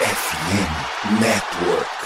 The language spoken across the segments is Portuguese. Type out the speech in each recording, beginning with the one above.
FM Network.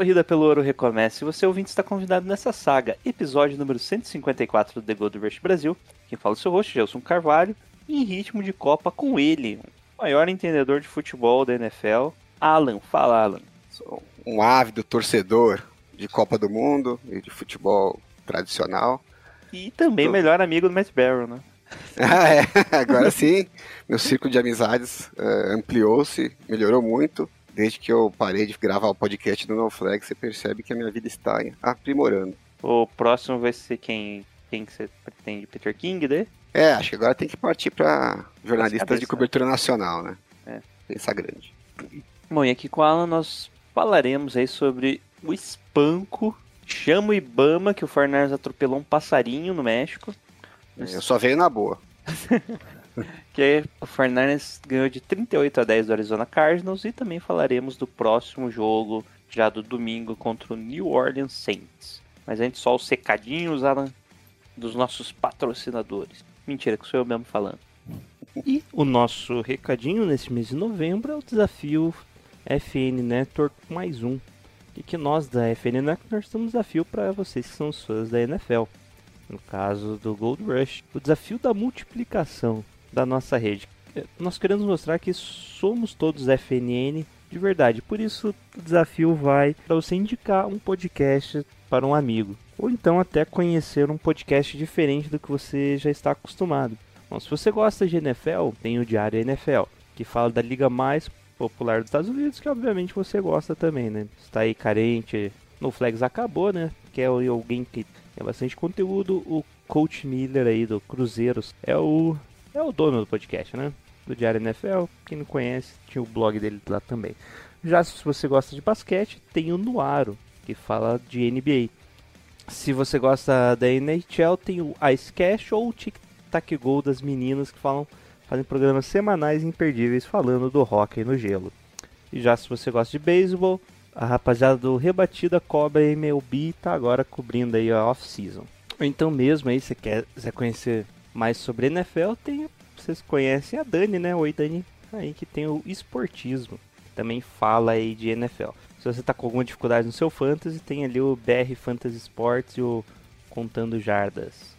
Corrida pelo ouro recomeça e você ouvinte está convidado nessa saga, episódio número 154 do The Gold Rush Brasil. Quem fala é o seu host, Gelson Carvalho, em ritmo de Copa com ele, o maior entendedor de futebol da NFL, Alan. Fala, Alan. Sou um ávido torcedor de Copa do Mundo e de futebol tradicional. E também Tô. melhor amigo do Matt Barrow, né? Ah, é, agora sim, meu círculo de amizades eh, ampliou-se, melhorou muito. Desde que eu parei de gravar o podcast do No Flag, você percebe que a minha vida está aprimorando. O próximo vai ser quem, quem que você pretende? Peter King, né? É, acho que agora tem que partir para jornalistas cabeça. de cobertura nacional, né? É. Pensar grande. Bom, e aqui com a Alan nós falaremos aí sobre o espanco, chama o Ibama, que o Fornars atropelou um passarinho no México. Eu só veio na boa. que o Fernandes ganhou de 38 a 10 do Arizona Cardinals e também falaremos do próximo jogo já do domingo contra o New Orleans Saints. Mas antes só os secadinhos, Alan, dos nossos patrocinadores. Mentira, que sou eu mesmo falando. E o nosso recadinho nesse mês de novembro é o desafio FN Network mais um. E que nós da FN Network temos um desafio para vocês que são os fãs da NFL. No caso do Gold Rush, o desafio da multiplicação da nossa rede. É, Nós queremos mostrar que somos todos FNN de verdade. Por isso, o desafio vai para você indicar um podcast para um amigo. Ou então até conhecer um podcast diferente do que você já está acostumado. Bom, se você gosta de NFL, tem o Diário NFL, que fala da liga mais popular dos Estados Unidos, que obviamente você gosta também, né? Está aí carente, no Flags acabou, né? Que é alguém que tem bastante conteúdo. O Coach Miller aí do Cruzeiros é o é o dono do podcast, né? Do Diário NFL. Quem não conhece, tinha o blog dele lá também. Já se você gosta de basquete, tem o Nuaro, que fala de NBA. Se você gosta da NHL, tem o Ice Cash ou o Tic Tac Go das meninas que falam, fazem programas semanais imperdíveis falando do hockey no gelo. E já se você gosta de beisebol, a rapaziada do Rebatida Cobra MLB e tá agora cobrindo aí a off-season. Então mesmo aí, você quer, quiser conhecer mais sobre NFL, tem, vocês conhecem a Dani, né? Oi Dani, aí que tem o esportismo, também fala aí de NFL. Se você tá com alguma dificuldade no seu fantasy, tem ali o BR Fantasy Sports e o Contando Jardas.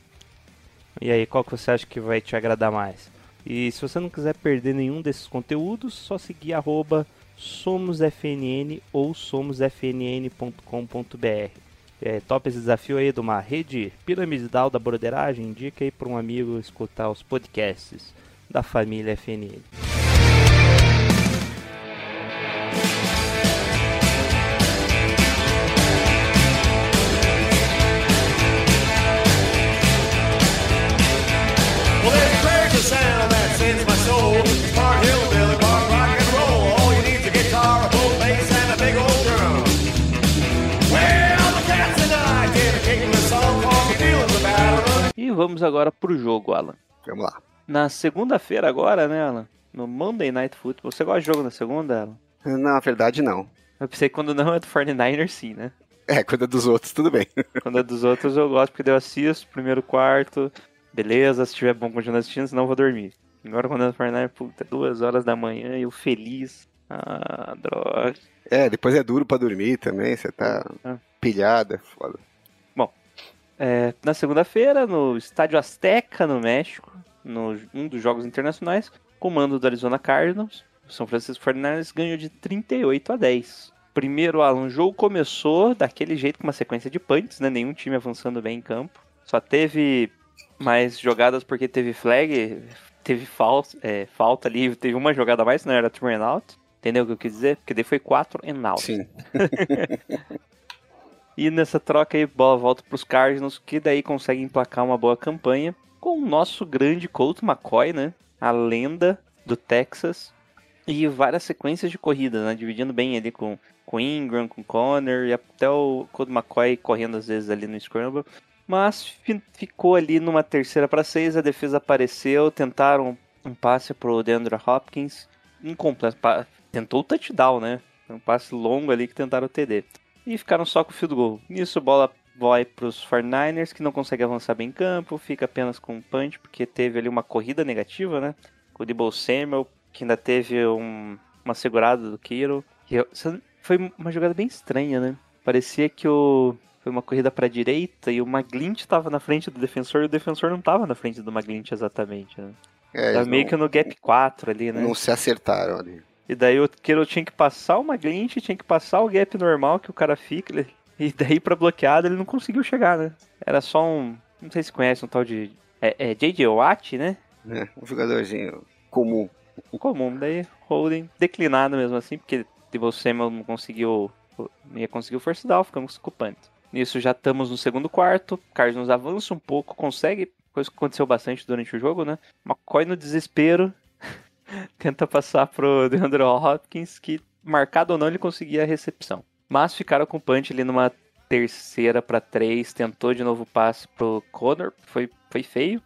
E aí, qual que você acha que vai te agradar mais? E se você não quiser perder nenhum desses conteúdos, só seguir arroba somosfnn ou somosfnn.com.br. É, top esse desafio aí de uma rede piramidal da broderagem. Indica aí para um amigo escutar os podcasts da família FNN. E vamos agora pro jogo, Alan. Vamos lá. Na segunda-feira agora, né, Alan? No Monday Night Football. Você gosta de jogo na segunda, Alan? Na verdade, não. Eu pensei que quando não é do 49ers, sim, né? É, quando é dos outros, tudo bem. Quando é dos outros eu gosto porque eu assisto, primeiro quarto, beleza, se tiver bom continuar assistindo, senão eu vou dormir. Agora quando é do 49ers, puta, duas horas da manhã e eu feliz. Ah, droga. É, depois é duro pra dormir também, você tá Ah. pilhada, foda. É, na segunda-feira, no Estádio Azteca, no México, no um dos jogos internacionais, comando do Arizona Cardinals, o São Francisco 49ers ganhou de 38 a 10. Primeiro, Alan, o jogo começou daquele jeito com uma sequência de punts, né? Nenhum time avançando bem em campo. Só teve mais jogadas porque teve flag, teve falta, é, falta ali, teve uma jogada a mais, não era and out. Entendeu o que eu quis dizer? Porque daí foi 4 and out. Sim. E nessa troca aí, bola volta para os Cardinals, que daí conseguem emplacar uma boa campanha com o nosso grande Colt McCoy, né? A lenda do Texas. E várias sequências de corrida, né? Dividindo bem ali com, com Ingram, com Conner e até o Colt McCoy correndo às vezes ali no Scramble. Mas fi- ficou ali numa terceira para seis, a defesa apareceu, tentaram um passe pro DeAndre Hopkins, incompleto, tentou o touchdown, né? Um passe longo ali que tentaram o TD. E ficaram só com o field goal. Nisso a bola vai pros 49ers, que não consegue avançar bem em campo, fica apenas com um punch, porque teve ali uma corrida negativa, né? Com o Debo Samuel, que ainda teve um- uma segurada do Kiro. Foi uma jogada bem estranha, né? Parecia que o foi uma corrida para direita e o McGlinch estava na frente do defensor e o defensor não estava na frente do McGlinch exatamente, né? É, Tava meio não, que no gap 4 ali, né? não se acertaram ali. E daí o Kiro tinha que passar o McGlinch, tinha que passar o gap normal que o cara fica, ele- e daí pra bloqueada ele não conseguiu chegar, né? Era só um, não sei se conhece um tal de é, é J.J. Watt, né? né? Um jogadorzinho comum. comum. Daí holding declinado mesmo assim, porque Debo Samuel não conseguiu, não ia conseguir o first down, ficamos com o punt. Nisso já estamos no segundo quarto, Cardinals avança um pouco, consegue, coisa que aconteceu bastante durante o jogo, né? McCoy no desespero tenta passar pro DeAndre Hopkins, que marcado ou não ele conseguia a recepção. Mas ficaram com o punch ali numa terceira para três, tentou de novo o passe pro Connor, foi, foi feio.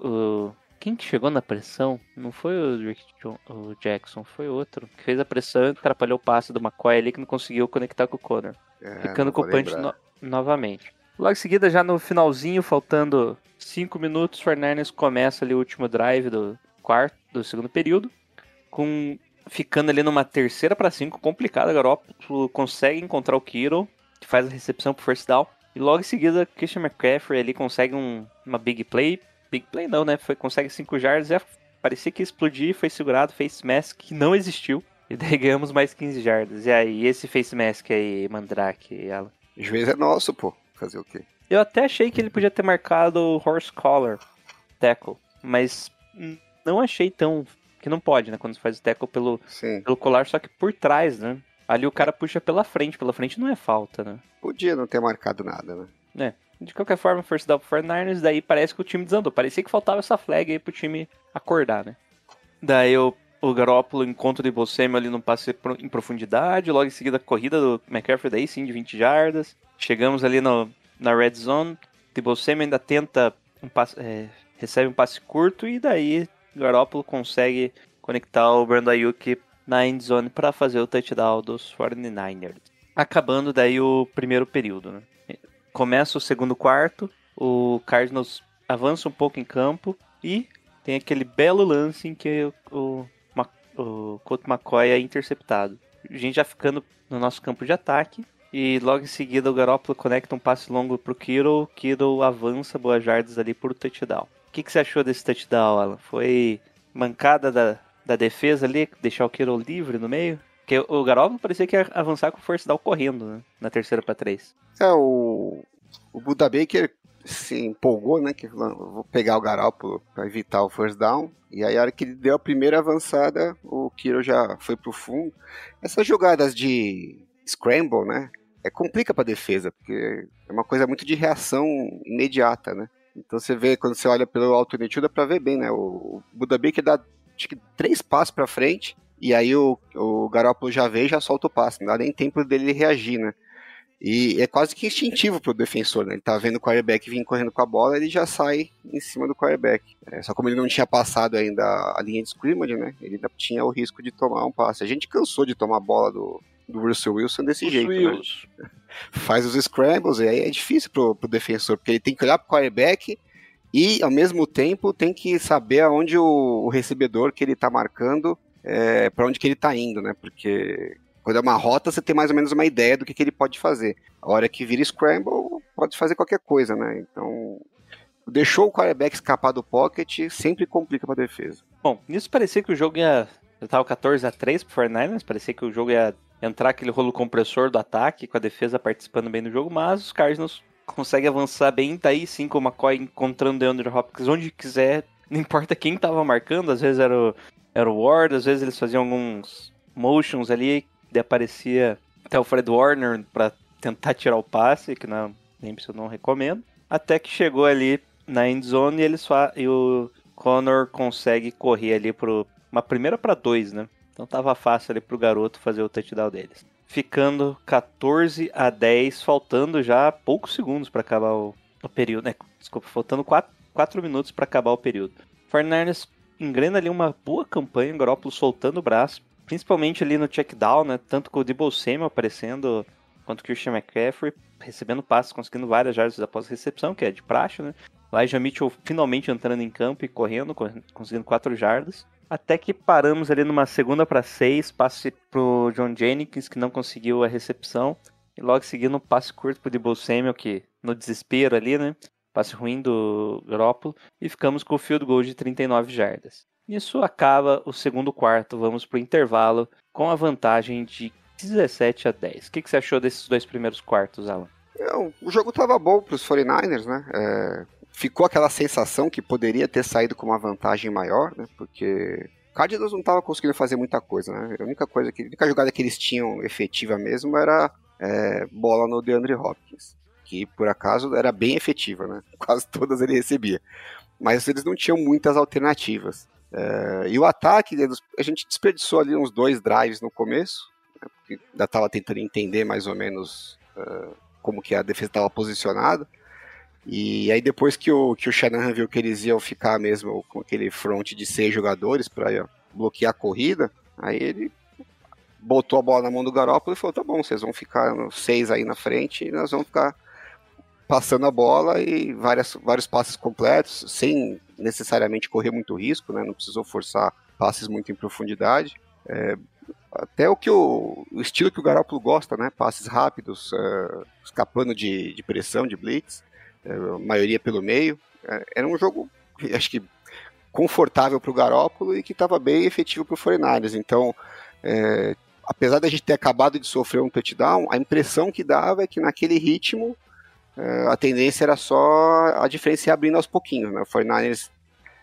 O, quem que chegou na pressão? Não foi o, Rick Jo- o Jackson, foi outro. Que fez a pressão e atrapalhou o passe do McCoy ali que não conseguiu conectar com o Connor. É, Ficando com o punch no- novamente. Logo em seguida, já no finalzinho, faltando 5 minutos, o Fernandes começa ali o último drive do quarto, do segundo período, com ficando ali numa terceira para 5, complicada, Garoppolo consegue encontrar o Kiro, que faz a recepção pro first down, e logo em seguida, Christian McCaffrey ali consegue um- uma big play, big play não, né, foi, consegue 5 yards, já parecia que ia explodir, foi segurado, face mask, que não existiu, e daí ganhamos mais 15 yardas. E aí, esse face mask aí, Mandrake e Alan? O juiz é nosso, pô. Fazer o quê? Eu até achei que ele podia ter marcado o horse collar tackle, mas hum, não achei tão que não pode, né, quando você faz o tackle pelo Sim. pelo colar, só que por trás, né? Ali o cara puxa pela frente, pela frente não é falta, né? Podia não ter marcado nada, né? De qualquer forma, first down pro 49ers, daí parece que o time desandou. Parecia que faltava essa flag aí pro time acordar, né? Daí o, o Garoppolo encontra o Debo Samuel ali no passe pro- em profundidade, logo em seguida a corrida do McCaffrey daí sim, de 20 jardas. Chegamos ali no, na red zone, Debo Samuel ainda tenta um passe, é, recebe um passe curto e daí Garoppolo consegue conectar o Brandon Ayuk na end zone para fazer o touchdown dos 49ers. Acabando daí o primeiro período, né? Começa o segundo quarto, o Cardinals avança um pouco em campo e tem aquele belo lance em que o, o, o Colt McCoy é interceptado. A gente já ficando no nosso campo de ataque e logo em seguida o Garoppolo conecta um passe longo pro Kittle, Kittle avança boas jardas ali por touchdown. Que, que você achou desse touchdown, Alan? Foi mancada da, da defesa ali, deixar o Kittle livre no meio? Porque o Garoppolo parecia que ia avançar com o force down correndo, né? Na terceira para três. É, o, o Buda Baker se empolgou, né? Que vou pegar o Garoppolo para evitar o first down. E aí, a hora que ele deu a primeira avançada, o Kiro já foi pro fundo. Essas jogadas de scramble, né? É complica pra defesa, porque é uma coisa muito de reação imediata, né? Então você vê, quando você olha pelo alternativo, dá pra ver bem, né? O, o Buda Baker dá acho que três passos pra frente, e aí o, o Garoppolo já vê e já solta o passe. Não dá nem tempo dele reagir, né? E é quase que instintivo pro defensor, né? Ele tá vendo o quarterback vir correndo com a bola, ele já sai em cima do quarterback. É, só como ele não tinha passado ainda a linha de scrimmage, né? Ele ainda tinha o risco de tomar um passe. A gente cansou de tomar a bola do, do Russell Wilson desse jeito, né? Faz os scrambles, e aí é difícil pro, pro defensor, porque ele tem que olhar pro quarterback e, ao mesmo tempo, tem que saber aonde o, o recebedor que ele tá marcando, é, para onde que ele tá indo, né? Porque quando é uma rota, você tem mais ou menos uma ideia do que, que ele pode fazer. A hora que vira scramble, pode fazer qualquer coisa, né? Então, deixou o quarterback escapar do pocket, sempre complica pra defesa. Bom, nisso parecia que o jogo ia. Já tava 14 a 3 pro 49ers, parecia que o jogo ia entrar aquele rolo compressor do ataque, com a defesa participando bem do jogo, mas os Cardinals conseguem avançar bem, daí sim com o McCoy encontrando o DeAndre Hopkins onde quiser, não importa quem tava marcando, às vezes era o, era o Ward, às vezes eles faziam alguns motions ali, daí aparecia até o Fred Warner pra tentar tirar o passe, que não, nem eu não recomendo, até que chegou ali na end zone e eles e o Connor consegue correr ali pro uma primeira para dois, né? Então tava fácil ali pro garoto fazer o touchdown deles. Ficando 14 a 10, faltando já poucos segundos para acabar o o período, né? Desculpa, faltando 4 minutos para acabar o período. 49ers engrena ali uma boa campanha, o Garoppolo soltando o braço, principalmente ali no check down, né? Tanto com o Debo Samuel aparecendo, quanto o Christian McCaffrey recebendo passes, conseguindo várias jardas após a recepção, que é de praxe, né? Elijah Mitchell finalmente entrando em campo e correndo, conseguindo 4 jardas. Até que paramos ali numa segunda para seis, passe pro John Jennings, que não conseguiu a recepção. E logo seguindo um passe curto pro Debo Samuel, que no desespero ali, né? Passe ruim do Garoppolo. E ficamos com o field goal de 39 jardas. Isso acaba o segundo quarto. Vamos pro intervalo com a vantagem de 17 a 10. O que, que você achou desses dois primeiros quartos, Alan? O jogo estava bom para os 49ers, né? É, ficou aquela sensação que poderia ter saído com uma vantagem maior, né? Porque Cardinals não estava conseguindo fazer muita coisa, né? A única coisa que, a única jogada que eles tinham efetiva mesmo era é, bola no DeAndre Hopkins, que por acaso era bem efetiva, né? Quase todas ele recebia. Mas eles não tinham muitas alternativas. É, e o ataque, a gente desperdiçou ali uns dois drives no começo, né? porque ainda estava tentando entender mais ou menos uh, como que a defesa estava posicionada. E aí depois que o, que o Shanahan viu que eles iam ficar mesmo com aquele front de seis jogadores para bloquear a corrida, aí ele botou a bola na mão do Garoppolo e falou, tá bom, vocês vão ficar seis aí na frente e nós vamos ficar passando a bola e várias, vários passes completos, sem necessariamente correr muito risco, né? Não precisou forçar passes muito em profundidade. É, até o que o, o, estilo que o Garoppolo gosta, né? Passes rápidos, uh, escapando de, de pressão, de blitz a maioria pelo meio. É, era um jogo, acho que, confortável para o Garópolo e que estava bem efetivo para o 49ers. Então, é, apesar da gente ter acabado de sofrer um touchdown, a impressão que dava é que naquele ritmo é, a tendência era só a diferença ir abrindo aos pouquinhos. Né? O 49ers,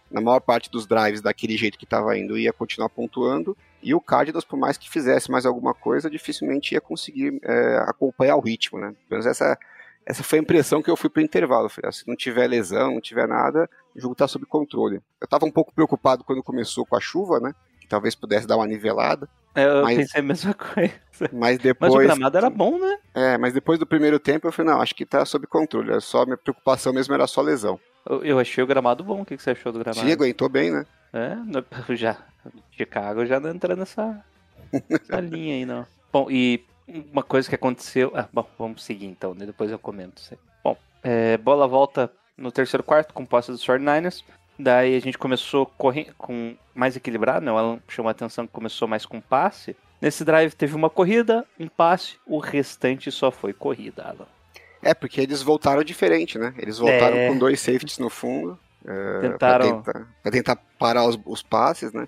na maior parte dos drives, daquele jeito que estava indo, ia continuar pontuando. E o Cardinals, por mais que fizesse mais alguma coisa, dificilmente ia conseguir é, acompanhar o ritmo. Né? Pelo menos essa essa foi a impressão que eu fui pro intervalo. Falei, ah, se não tiver lesão, não tiver nada, o jogo tá sob controle. Eu tava um pouco preocupado quando começou com a chuva, né? Que talvez pudesse dar uma nivelada. É, eu mas, pensei a mesma coisa. Mas depois. Mas o gramado era bom, né? É, mas depois do primeiro tempo eu falei, não, acho que tá sob controle. Só minha preocupação mesmo era só lesão. Eu, eu achei o gramado bom. O que, que você achou do gramado? Sim, aguentou bem, né? É, já. Chicago já não entra nessa, nessa linha aí, não. Bom, e uma coisa que aconteceu. Ah, bom, vamos seguir então, né? depois eu comento. Bom, é, bola volta no terceiro quarto com posse dos 49ers. Daí a gente começou correndo com mais equilibrado, né? O Alan chamou a atenção que começou mais com passe. Nesse drive teve uma corrida, um passe, o restante só foi corrida, Alan. É, porque eles voltaram diferente, né? Eles voltaram é... com dois safeties no fundo. É, Tentaram... Pra tentar, pra tentar parar os, os passes, né?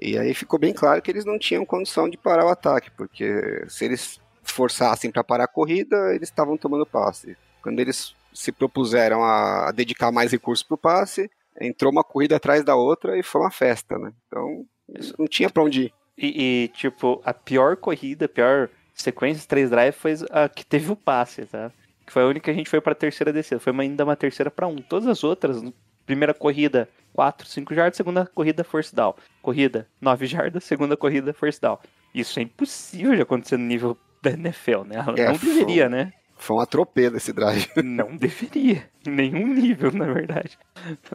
E aí ficou bem claro que eles não tinham condição de parar o ataque, porque se eles forçassem para parar a corrida, eles estavam tomando passe. Quando eles se propuseram a dedicar mais recursos para o passe, entrou uma corrida atrás da outra e foi uma festa, né? Então, não tinha para onde ir. E, e, tipo, a pior corrida, a pior sequência de três drives foi a que teve o passe, tá? Que foi a única que a gente foi para a terceira descida. Foi ainda uma terceira para um. Todas as outras, primeira corrida 4, 5 jardas, segunda corrida force down. Corrida 9 jardas, segunda corrida force down. Isso é impossível de acontecer no nível da NFL, né? É, não deveria, foi, né? Foi um atropelo esse drive. Não deveria. Em nenhum nível, na verdade.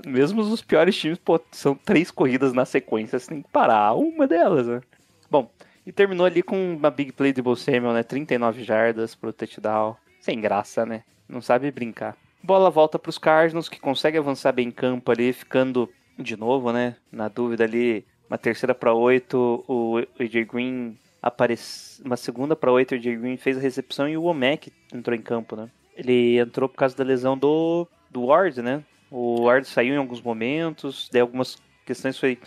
Mesmo os piores times, pô, são três corridas na sequência, você tem que parar uma delas, né? Bom, e terminou ali com uma big play de Bo Samuel, né? 39 jardas pro touchdown. Sem graça, né? Não sabe brincar. Bola volta para os Cardinals, que consegue avançar bem em campo ali, ficando de novo, né? Na dúvida ali, uma terceira para oito, o AJ Green aparece, uma segunda para oito, o AJ Green fez a recepção e o Omek entrou em campo, né? Ele entrou por causa da lesão do, do Ward, né? O Ward saiu em alguns momentos, daí algumas questões foi.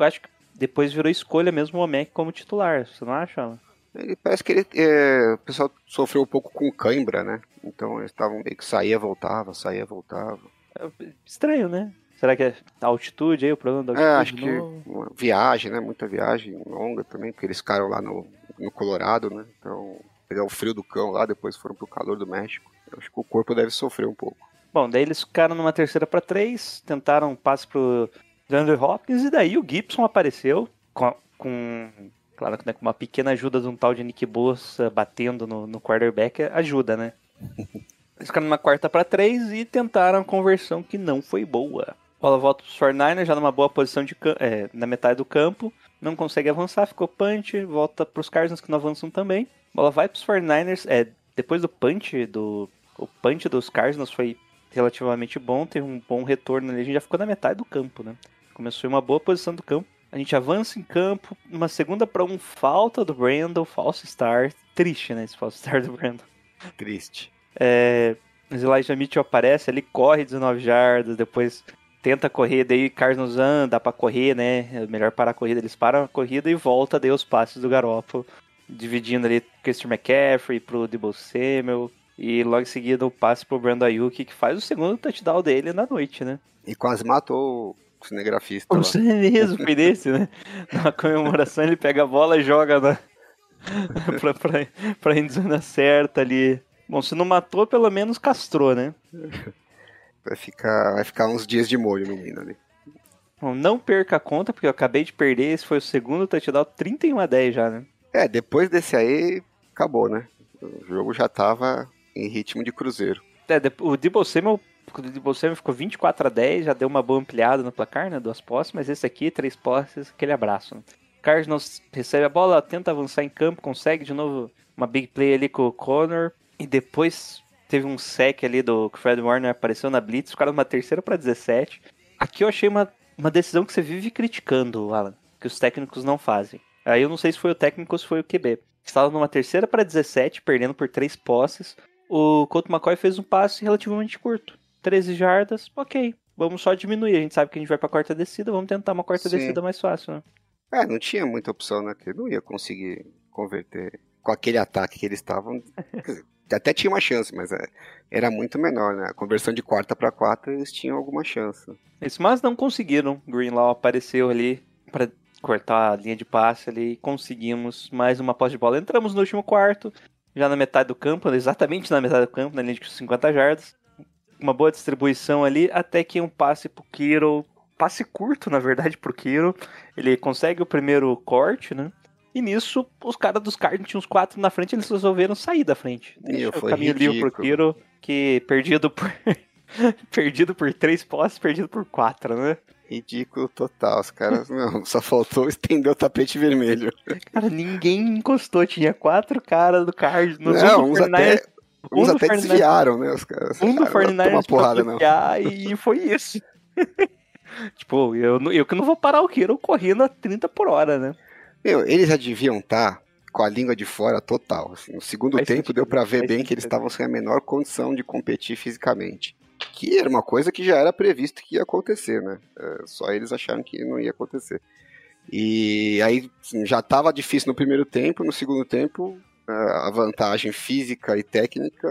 Acho que depois virou escolha mesmo o Omek como titular, você não acha, Alan? Ele parece que ele, é, o pessoal sofreu um pouco com cãibra, né? Então eles estavam meio que saía, voltava, saía, voltava. É estranho, né? Será que é a altitude aí, o problema da é, altitude? É, acho que viagem, né? Muita viagem longa também, porque eles ficaram lá no, no Colorado, né? Então, pegar o frio do cão lá, depois foram pro calor do México. Eu acho que o corpo deve sofrer um pouco. Bom, daí eles ficaram numa terceira para três, tentaram um passe pro DeAndre Hopkins, e daí o Gibson apareceu com, com Claro que né, com uma pequena ajuda de um tal de Nick Bosa batendo no, no quarterback ajuda, né? Eles ficaram numa quarta para três e tentaram a conversão que não foi boa. Bola volta pros 49ers, já numa boa posição de é, na metade do campo. Não consegue avançar, ficou punch, volta pros Cardinals que não avançam também. Bola vai pros 49ers, é, depois do punch do o punch dos Cardinals foi relativamente bom, teve um bom retorno ali, a gente já ficou na metade do campo, né? Começou em uma boa posição do campo. A gente avança em campo, uma segunda para um falta do Brandon, false start. Triste, né, esse false start do Brandon. Triste. É, Elijah Mitchell aparece ali, corre 19 jardas, depois tenta correr, daí anda, dá pra correr, né? É melhor parar a corrida, eles param a corrida e volta daí os passes do Garoppolo, dividindo ali Christian McCaffrey pro Debo Samuel, e logo em seguida o passe pro Brandon Ayuk, que faz o segundo touchdown dele na noite, né? E quase matou o cinegrafista. O foi desse, né? Na comemoração ele pega a bola e joga na... pra, pra, pra endzona certa ali. Bom, se não matou, pelo menos castrou, né? Vai ficar, vai ficar uns dias de molho, menino ali. Bom, não perca a conta, porque eu acabei de perder. Esse foi o segundo touchdown, 31 a 10 já, né? É, depois desse aí, acabou, né? O jogo já tava em ritmo de cruzeiro. É, o Debo Samuel, o Debo Samuel ficou 24 a 10, já deu uma boa ampliada no placar, né? Duas posses, mas esse aqui, três posses, aquele abraço. Né? Cardinals recebe a bola, tenta avançar em campo, consegue de novo uma big play ali com o Connor. E depois teve um sec ali do Fred Warner apareceu na Blitz, ficaram numa terceira para 17. Aqui eu achei uma, uma decisão que você vive criticando, Alan, que os técnicos não fazem. Aí eu não sei se foi o técnico ou se foi o QB. Estava numa terceira para 17, perdendo por três posses. O Colt McCoy fez um passe relativamente curto. 13 jardas, ok. Vamos só diminuir. A gente sabe que a gente vai pra quarta descida, vamos tentar uma quarta Sim. descida mais fácil, né? É, não tinha muita opção, né? Que ele não ia conseguir converter com aquele ataque que eles estavam. Até tinha uma chance, mas é, era muito menor, né? A conversão de quarta para quatro eles tinham alguma chance. Isso, mas não conseguiram. Greenlaw apareceu ali pra cortar a linha de passe ali e conseguimos mais uma posse de bola. Entramos no último quarto, já na metade do campo, exatamente na metade do campo, na linha de 50 jardas. Uma boa distribuição ali, até que um passe pro Kiro, passe curto, na verdade, pro Kiro. Ele consegue o primeiro corte, né? E nisso, os caras dos Cardinals tinham uns quatro na frente, eles resolveram sair da frente. Deixa o caminho livre pro. Kiro, que perdido por... perdido por três posses, perdido por quatro, né? Ridículo total. Os caras, meu, só faltou estender o tapete vermelho. Cara, ninguém encostou. Tinha quatro caras do Cardinals. não, uns 49ers, até, uns do até 49ers desviaram, né? Os caras. Um do não vou 49ers tomar porrada, não. e foi isso. tipo, eu, eu que não vou parar o Kiro correndo a 30 por hora, né? Meu, eles já deviam estar com a língua de fora total. assim. No segundo Faz tempo sentido, deu pra ver faz bem que eles sentido. estavam sem a menor condição de competir fisicamente. Que era uma coisa que já era previsto que ia acontecer, né? É, só eles acharam que não ia acontecer. E aí assim, já estava difícil no primeiro tempo, no segundo tempo a vantagem física e técnica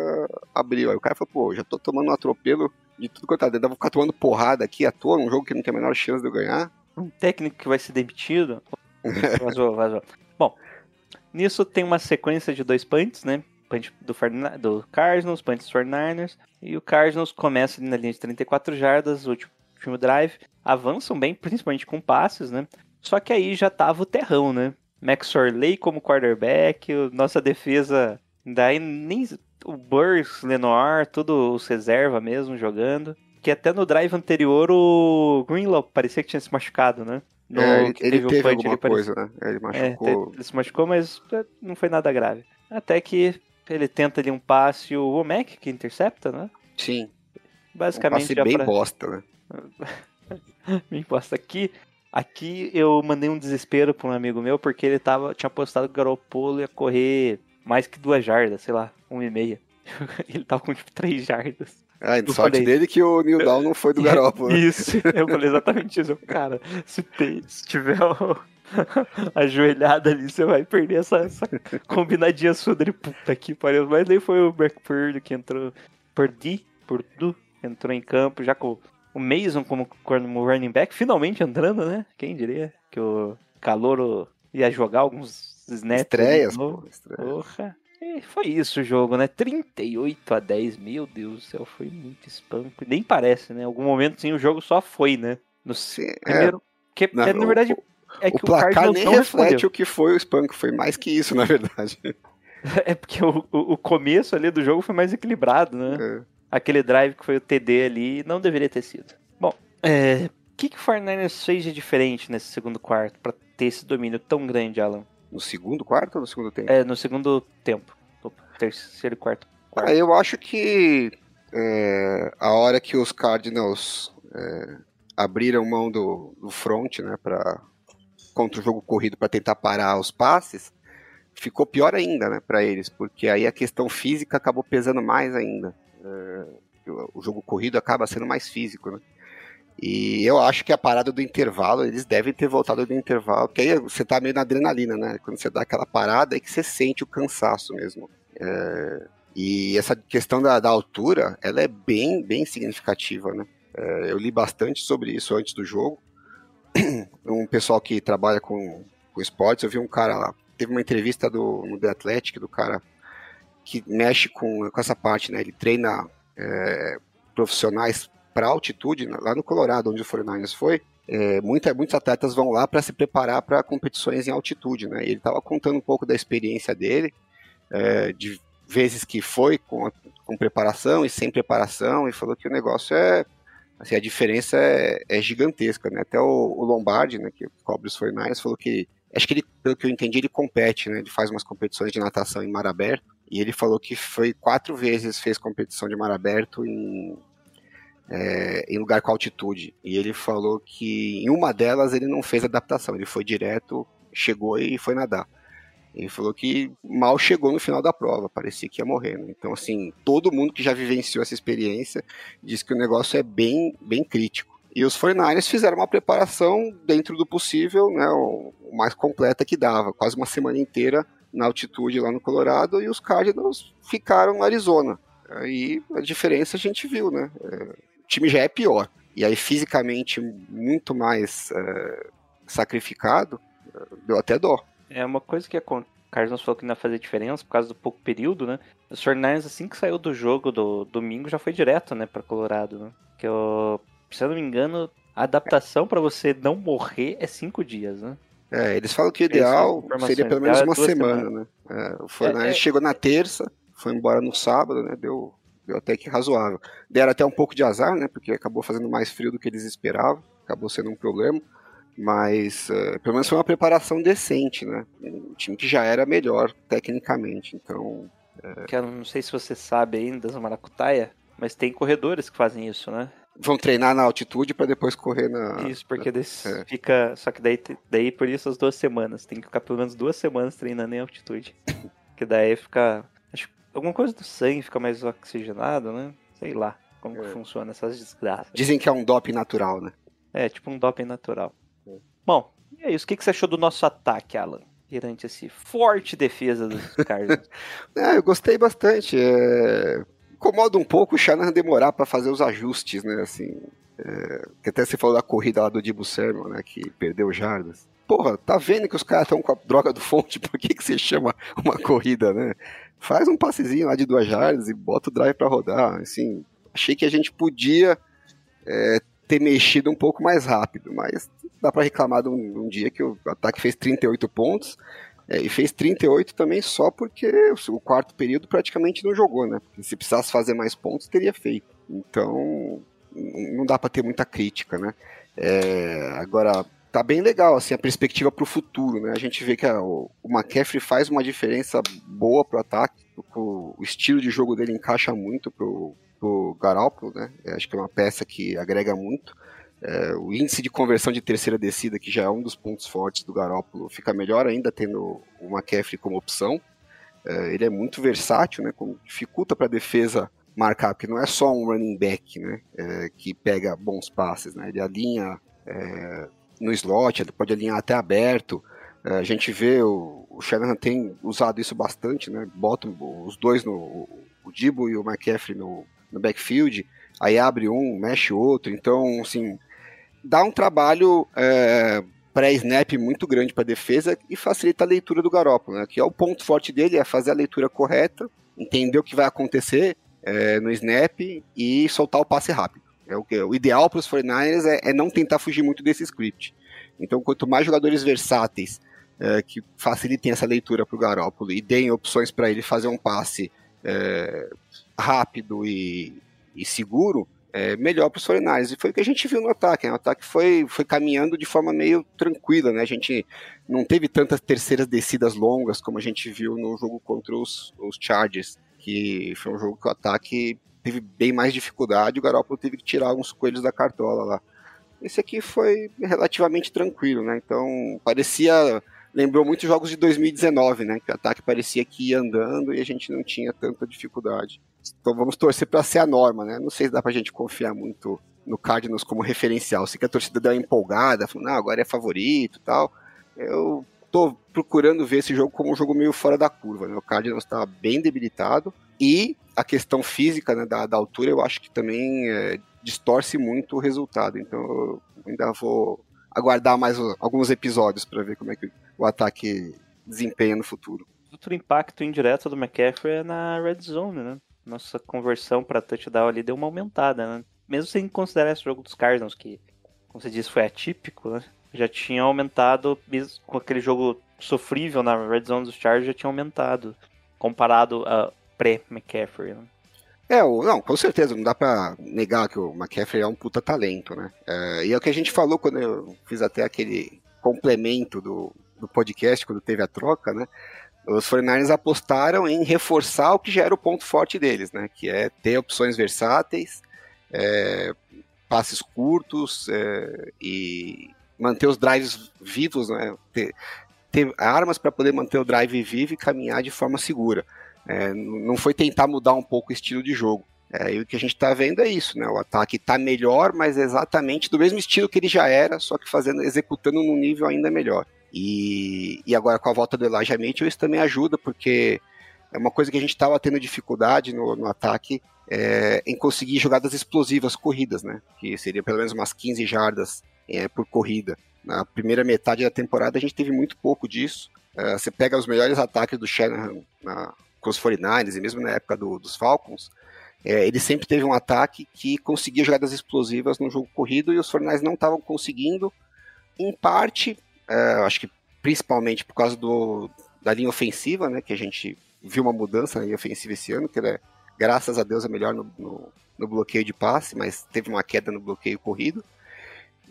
abriu. Aí o cara falou, pô, já tô tomando um atropelo de tudo quanto dedo, eu vou ficar tomando porrada aqui à toa, num jogo que não tem a menor chance de eu ganhar. Um técnico que vai ser demitido. Vazou, vazou. Bom, nisso tem uma sequência de dois punts, né? Punch do, Fortni- do Cardinals, punch dos 49ers. E o Cardinals começa ali na linha de 34 jardas, o último, último drive. Avançam bem, principalmente com passes, né? Só que aí já tava o terrão, né? Max Orley como quarterback, nossa defesa, daí nem o Burrs, Lenoir, tudo os reserva mesmo jogando. Que até no drive anterior o Greenlaw parecia que tinha se machucado, né? No, É, ele, que ele o teve punch, alguma ele parecia- coisa, né? Ele é, machucou. te- ele se machucou, mas é, não foi nada grave. Até que ele tenta ali um passe, o Womack que intercepta, né? Sim, um Basicamente passe já bem pra... bosta, né? me imposta aqui. Aqui eu mandei um desespero pra um amigo meu, porque ele tava, tinha postado que o Garoppolo ia correr mais que duas jardas, sei lá, uma e meia. ele tava com tipo três jardas. Ah, Eu sorte falei. dele que o Neil Down não foi do Garoppolo. né? Isso, eu falei exatamente isso. Cara, se, tem- se tiver o- a joelhada ali, você vai perder essa, essa combinadinha sua dele. Puta que pariu. Mas daí foi o Black Purdy que entrou. Purdy? Purdu entrou em campo já com o Mason como, como running back, finalmente entrando, né? Quem diria que o Calouro ia jogar alguns snaps. Estreias, pô. Estreias. Porra. E foi isso o jogo, né? 38 a 10, meu Deus do céu, foi muito espanco. Nem parece, né? Em algum momento sim o jogo só foi, né? No Sim, é, primeiro. que, Não, é, na verdade, é o que o, placar nem reflete respondeu. o que foi o Spank, foi mais que isso, na verdade. É porque o, o, o começo ali do jogo foi mais equilibrado, né? É. Aquele drive que foi o TD ali não deveria ter sido. Bom, é, o que, que o 49ers fez de diferente nesse segundo quarto pra ter esse domínio tão grande, Alan? No segundo quarto ou no segundo tempo? É, no segundo tempo. Opa, terceiro e quarto. Ah, eu acho que é, a hora que os Cardinals é, abriram mão do, do front, né, para contra o jogo corrido para tentar parar os passes, ficou pior ainda, né, para eles, porque aí a questão física acabou pesando mais ainda. O- o jogo corrido acaba sendo mais físico, né? E eu acho que a parada do intervalo, eles devem ter voltado do intervalo, porque aí você tá meio na adrenalina, né? Quando você dá aquela parada, é que você sente o cansaço mesmo. É, e essa questão da, da altura, ela é bem, bem significativa, né? É, eu li bastante sobre isso antes do jogo. Um pessoal que trabalha com, com esportes, eu vi um cara lá, teve uma entrevista do, no The Athletic, do cara que mexe com, com essa parte, né? Ele treina é, profissionais para altitude, né? lá no Colorado, onde o 49ers foi. É, muita, muitos atletas vão lá para se preparar para competições em altitude, né? Ele estava contando um pouco da experiência dele, é, de vezes que foi com, com preparação e sem preparação, e falou que o negócio é. Assim, a diferença é, é gigantesca, né? Até o, o Lombardi, né, que cobre os 49ers, falou que. Acho que ele, pelo que eu entendi, ele compete, né? Ele faz umas competições de natação em mar aberto. E ele falou que foi quatro vezes fez competição de mar aberto em, é, em lugar com altitude. E ele falou que em uma delas ele não fez adaptação, ele foi direto, chegou e foi nadar. Ele falou que mal chegou no final da prova, parecia que ia morrer. né? Então, assim, todo mundo que já vivenciou essa experiência diz que o negócio é bem, bem crítico. E os 49ers fizeram uma preparação dentro do possível, né, o mais completa que dava, quase uma semana inteira na altitude lá no Colorado, e os Cardinals ficaram no Arizona. Aí a diferença a gente viu, né? É, o time já é pior. E aí, fisicamente, muito mais é, sacrificado, é, deu até dó. É uma coisa que Con- Cardinals falou que não ia fazer diferença por causa do pouco período, né? Os 49ers, assim que saiu do jogo do domingo, já foi direto, né, pra Colorado, né? Que eu, se eu não me engano, a adaptação pra você não morrer é cinco dias, né? É, eles falam que o ideal seria pelo menos é uma semana, né? É, o Fortnite É, é- chegou na terça, foi embora no sábado, né? Deu, deu até que razoável. Deram até um pouco de azar, né? Porque acabou fazendo mais frio do que eles esperavam, acabou sendo um problema. Mas é, pelo menos foi uma preparação decente, né? Um time que já era melhor tecnicamente. Então, Que eu não sei se você sabe ainda das Maracutaia, mas tem corredores que fazem isso, né? Vão treinar na altitude para depois correr na. Isso, porque desse é. fica. Só que daí, daí por isso as duas semanas. Tem que ficar pelo menos duas semanas treinando em altitude. que daí fica. Acho que alguma coisa do sangue fica mais oxigenado, né? Sei lá como que É. funciona essas desgraças. Dizem que é um doping natural, né? É, tipo um doping natural. Bom, e é isso. O que que você achou do nosso ataque, Alan? Perante esse forte defesa dos Cardinals. É, eu gostei bastante. É... Incomoda um pouco o Shanahan demorar para fazer os ajustes, né? Assim, é... até você falou da corrida lá do Dibu Sermon, né? Que perdeu jardas. Porra, tá vendo que os caras estão com a droga do fonte? Por que, que você chama uma corrida, né? Faz um passezinho lá de duas jardas e bota o drive para rodar. Assim, achei que a gente podia é, ter mexido um pouco mais rápido, mas dá para reclamar de um, de um dia que o ataque fez 38 pontos é, e fez 38 também só porque o, o quarto período praticamente não jogou, né? Se precisasse fazer mais pontos, teria feito. Então, não dá para ter muita crítica, né? É, agora, tá bem legal, assim, a perspectiva para o futuro, né? A gente vê que a- o, o McCaffrey faz uma diferença boa pro ataque, o, o estilo de jogo dele encaixa muito pro, pro Garoppolo, né? Eu acho que é uma peça que agrega muito. É, o índice de conversão de terceira descida, que já é um dos pontos fortes do Garoppolo, fica melhor ainda tendo o McCaffrey como opção. É, ele é muito versátil, né, dificulta para a defesa marcar, porque não é só um running back né, é, que pega bons passes. Né, ele alinha é, no slot, ele pode alinhar até aberto. É, a gente vê, o, o Shanahan tem usado isso bastante, né, bota os dois, no, o, o Dibo e o McCaffrey no, no backfield, aí abre um, mexe outro, então, assim, dá um trabalho é, pré-snap muito grande para a defesa e facilita a leitura do Garoppolo, né? Que é o ponto forte dele, é fazer a leitura correta, entender o que vai acontecer é, no snap e soltar o passe rápido. É o, o ideal para os 49ers é, é não tentar fugir muito desse script. Então, quanto mais jogadores versáteis é, que facilitem essa leitura para o Garópolo e deem opções para ele fazer um passe é, rápido e, e seguro, é, melhor para os 49 E foi o que a gente viu no ataque. Né? O ataque foi, foi caminhando de forma meio tranquila. Né? A gente não teve tantas terceiras descidas longas como a gente viu no jogo contra os, os Chargers, que foi um jogo que o ataque teve bem mais dificuldade. O Garoppolo teve que tirar alguns coelhos da cartola lá. Esse aqui foi relativamente tranquilo, né? Então parecia lembrou muito jogos de 2019, né? Que o ataque parecia que ia andando e a gente não tinha tanta dificuldade. Então vamos torcer para ser a norma, né? Não sei se dá pra gente confiar muito no Cardinals como referencial. Sei que a torcida deu uma empolgada, falando, não, agora é favorito tal. Eu tô procurando ver esse jogo como um jogo meio fora da curva, né? O Cardinals tá bem debilitado e a questão física né, da, da altura eu acho que também é, distorce muito o resultado. Então eu ainda vou aguardar mais alguns episódios para ver como é que o ataque desempenha no futuro. Outro impacto indireto do McCaffrey é na red zone, né? Nossa conversão para touchdown ali deu uma aumentada, né? Mesmo sem considerar esse jogo dos Cardinals, que, como você disse, foi atípico, né? Já tinha aumentado, mesmo com aquele jogo sofrível na red zone dos Chargers, já tinha aumentado, comparado a pré-McCaffrey, né? É, não, com certeza, não dá pra negar que o McCaffrey é um puta talento, né? É, e é o que a gente falou quando eu fiz até aquele complemento do, do podcast, quando teve a troca, né? Os 49ers apostaram em reforçar o que já era o ponto forte deles, né? Que é ter opções versáteis, é, passes curtos é, e manter os drives vivos, né? Ter, ter armas para poder manter o drive vivo e caminhar de forma segura. É, não foi tentar mudar um pouco o estilo de jogo. É, e o que a gente está vendo é isso, né? O ataque está melhor, mas exatamente do mesmo estilo que ele já era, só que fazendo, executando num nível ainda melhor. E, e agora com a volta do Elijah Mitchell, isso também ajuda, porque é uma coisa que a gente estava tendo dificuldade no, no ataque é, em conseguir jogadas explosivas, corridas, né? Que seria pelo menos umas 15 jardas é, por corrida. Na primeira metade da temporada a gente teve muito pouco disso. É, você pega os melhores ataques do Shanahan na, com os 49ers e mesmo na época do, dos Falcons, é, ele sempre teve um ataque que conseguia jogadas explosivas no jogo corrido e os 49ers não estavam conseguindo, em parte, é, acho que principalmente por causa do, da linha ofensiva, né, que a gente viu uma mudança na linha ofensiva esse ano, que é, graças a Deus, é melhor no, no, no bloqueio de passe, mas teve uma queda no bloqueio corrido.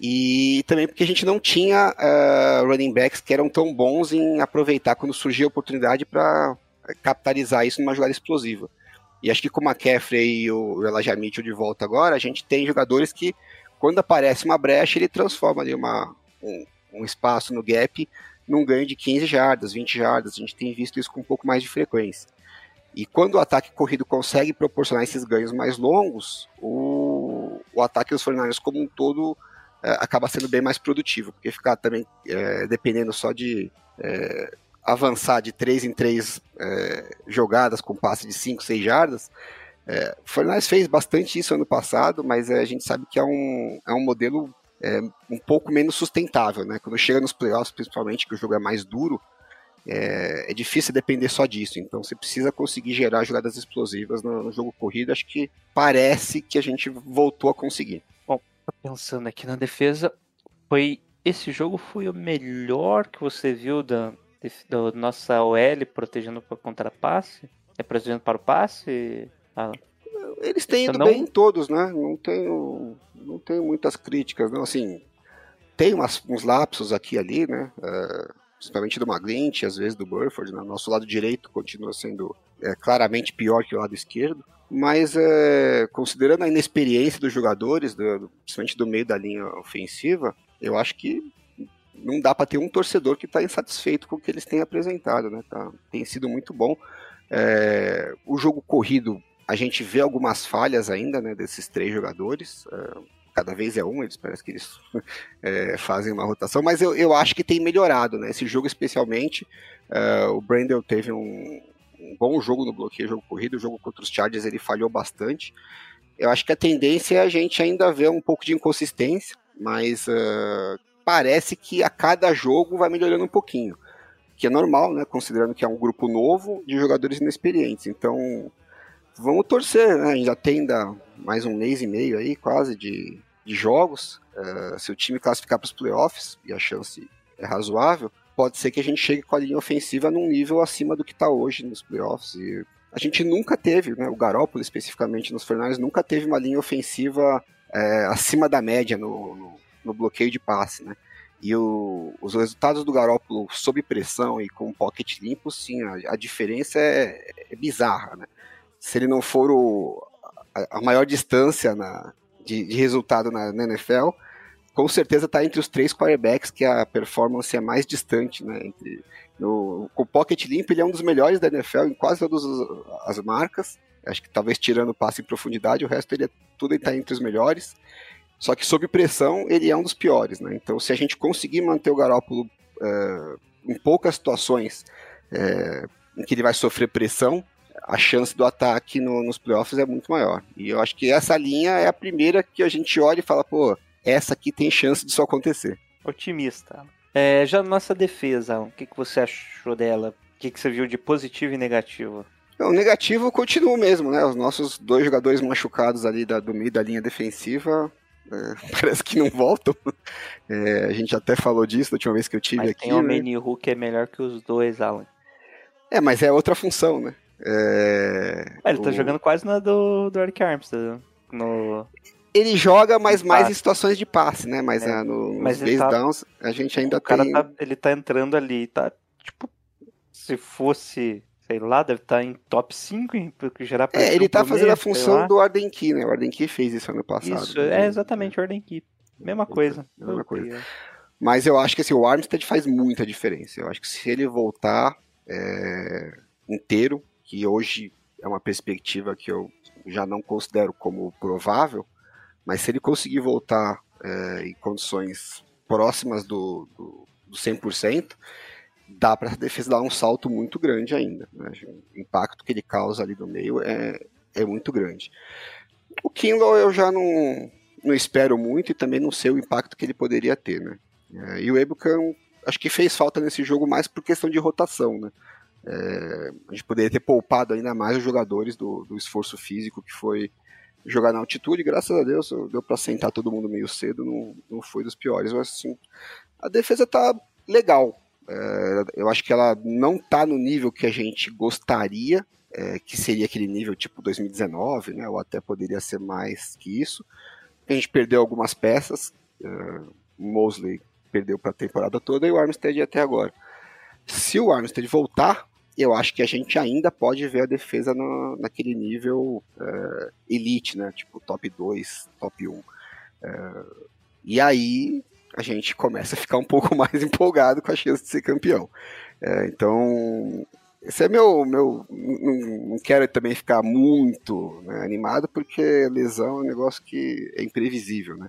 E também porque a gente não tinha uh, running backs que eram tão bons em aproveitar quando surgia a oportunidade para capitalizar isso numa jogada explosiva. E acho que com o McCaffrey e o Elijah Mitchell de volta agora, a gente tem jogadores que, quando aparece uma brecha, ele transforma ali uma, um, um espaço no gap num ganho de 15 jardas, 20 jardas. A gente tem visto isso com um pouco mais de frequência. E quando o ataque corrido consegue proporcionar esses ganhos mais longos, o, o ataque dos 49 como um todo é, acaba sendo bem mais produtivo, porque ficar também é, dependendo só de é, avançar de 3 em 3 é, jogadas com passe de 5, 6 jardas. É, o Fornais fez bastante isso ano passado, mas a gente sabe que é um, é um modelo é, um pouco menos sustentável, né? Quando chega nos playoffs, principalmente, que o jogo é mais duro, é, é difícil depender só disso. Então você precisa conseguir gerar jogadas explosivas no, no, jogo corrido. Acho que parece que a gente voltou a conseguir. Bom, pensando aqui na defesa, foi esse jogo foi o melhor que você viu da, da nossa OL protegendo contra passe? É protegendo para o passe? Ah, Eles têm ido não... bem todos, né? Não tenho, não tenho muitas críticas, não. Assim, tem umas, uns lapsos aqui e ali, né? Uh, principalmente do Maglint, às vezes do Burford. Né? Nosso lado direito continua sendo é, claramente pior que o lado esquerdo. Mas, é, considerando a inexperiência dos jogadores, do, principalmente do meio da linha ofensiva, eu acho que não dá para ter um torcedor que está insatisfeito com o que eles têm apresentado, né? Tá, tem sido muito bom. É, o jogo corrido, a gente vê algumas falhas ainda, né? Desses três jogadores. É, cada vez é um, eles parece que eles é, fazem uma rotação, mas eu, eu acho que tem melhorado, né? Esse jogo especialmente, é, o Brandel teve um, um, bom jogo no bloqueio, jogo corrido, o jogo contra os Chargers ele falhou bastante. Eu acho que a tendência é a gente ainda ver um pouco de inconsistência, mas uh, parece que a cada jogo vai melhorando um pouquinho. Que é normal, né? Considerando que é um grupo novo de jogadores inexperientes. Então, vamos torcer, né? A gente já tem ainda mais um mês e meio aí, quase, de, de jogos. Uh, se o time classificar para os playoffs, e a chance é razoável, pode ser que a gente chegue com a linha ofensiva num nível acima do que está hoje nos playoffs. E a gente nunca teve, né, o Garópolo especificamente nos Fernandes, nunca teve uma linha ofensiva é, acima da média no, no, no, bloqueio de passe, né? E o, os resultados do Garópolo sob pressão e com pocket limpo, sim, a, a diferença é, é, bizarra, né? Se ele não for o, a, maior distância na, de, de resultado na, na NFL, com certeza está entre os três quarterbacks que a performance é mais distante, né? Entre, no, com o pocket limpo, ele é um dos melhores da NFL em quase todas as marcas. Acho que talvez tirando o passe em profundidade, o resto ele é, tudo está entre os melhores. Só que sob pressão, ele é um dos piores, né? Então, se a gente conseguir manter o Garópolo é, em poucas situações é, em que ele vai sofrer pressão, a chance do ataque no, nos playoffs é muito maior. E eu acho que essa linha é a primeira que a gente olha e fala, pô, essa aqui tem chance disso acontecer. Otimista. É, já nossa defesa, o que, que você achou dela? O que, que você viu de positivo e negativo? O negativo continua mesmo, né? Os nossos dois jogadores machucados ali da, do meio da linha defensiva é, parece que não voltam. É, a gente até falou disso da última vez que eu tive mas aqui. Tem o né? Manny que é melhor que os dois, Alan. É, mas é outra função, né? É, é, ele tá o... jogando quase na do, do Eric Armstead. No... Ele joga, mas mais em situações de passe, né? Mas É, é, no, nos mas tá- downs a gente ainda o cara tem. tá, ele tá entrando ali, tá tipo, se fosse, sei lá, deve estar em top 5, hein, porque gerar É, ele tá por fazendo a função do Arden Key, né? O Arden Key fez isso ano passado. Isso, é exatamente o Ordem Keep. Mesma coisa. mesma coisa. Ok, Mas eu acho que assim, o Armstead faz muita diferença. Eu acho que se ele voltar é, inteiro, que hoje é uma perspectiva que eu já não considero como provável, mas se ele conseguir voltar é, em condições próximas do, do, do 100%, dá para a defesa dar um salto muito grande ainda. né? O impacto que ele causa ali no meio é, é muito grande. O Kindle eu já não, não espero muito e também não sei o impacto que ele poderia ter, né? É, e o Ebukan acho que fez falta nesse jogo mais por questão de rotação, né? É, a gente poderia ter poupado ainda mais os jogadores do, do esforço físico que foi jogar na altitude, graças a Deus deu para sentar todo mundo meio cedo, não, não foi dos piores, mas assim, a defesa tá legal. É, eu acho que ela não tá no nível que a gente gostaria, é, que seria aquele nível tipo 2019, né? Ou até poderia ser mais que isso. A gente perdeu algumas peças, é, Mosley perdeu para a temporada toda e o Armstead até agora. Se o Armstead voltar, eu acho que a gente ainda pode ver a defesa na, naquele nível é, elite, né? Tipo top 2, top 1. É, e aí a gente começa a ficar um pouco mais empolgado com a chance de ser campeão. É, então, esse é meu. meu não, não quero também ficar muito né, animado, porque lesão é um negócio que é imprevisível, né?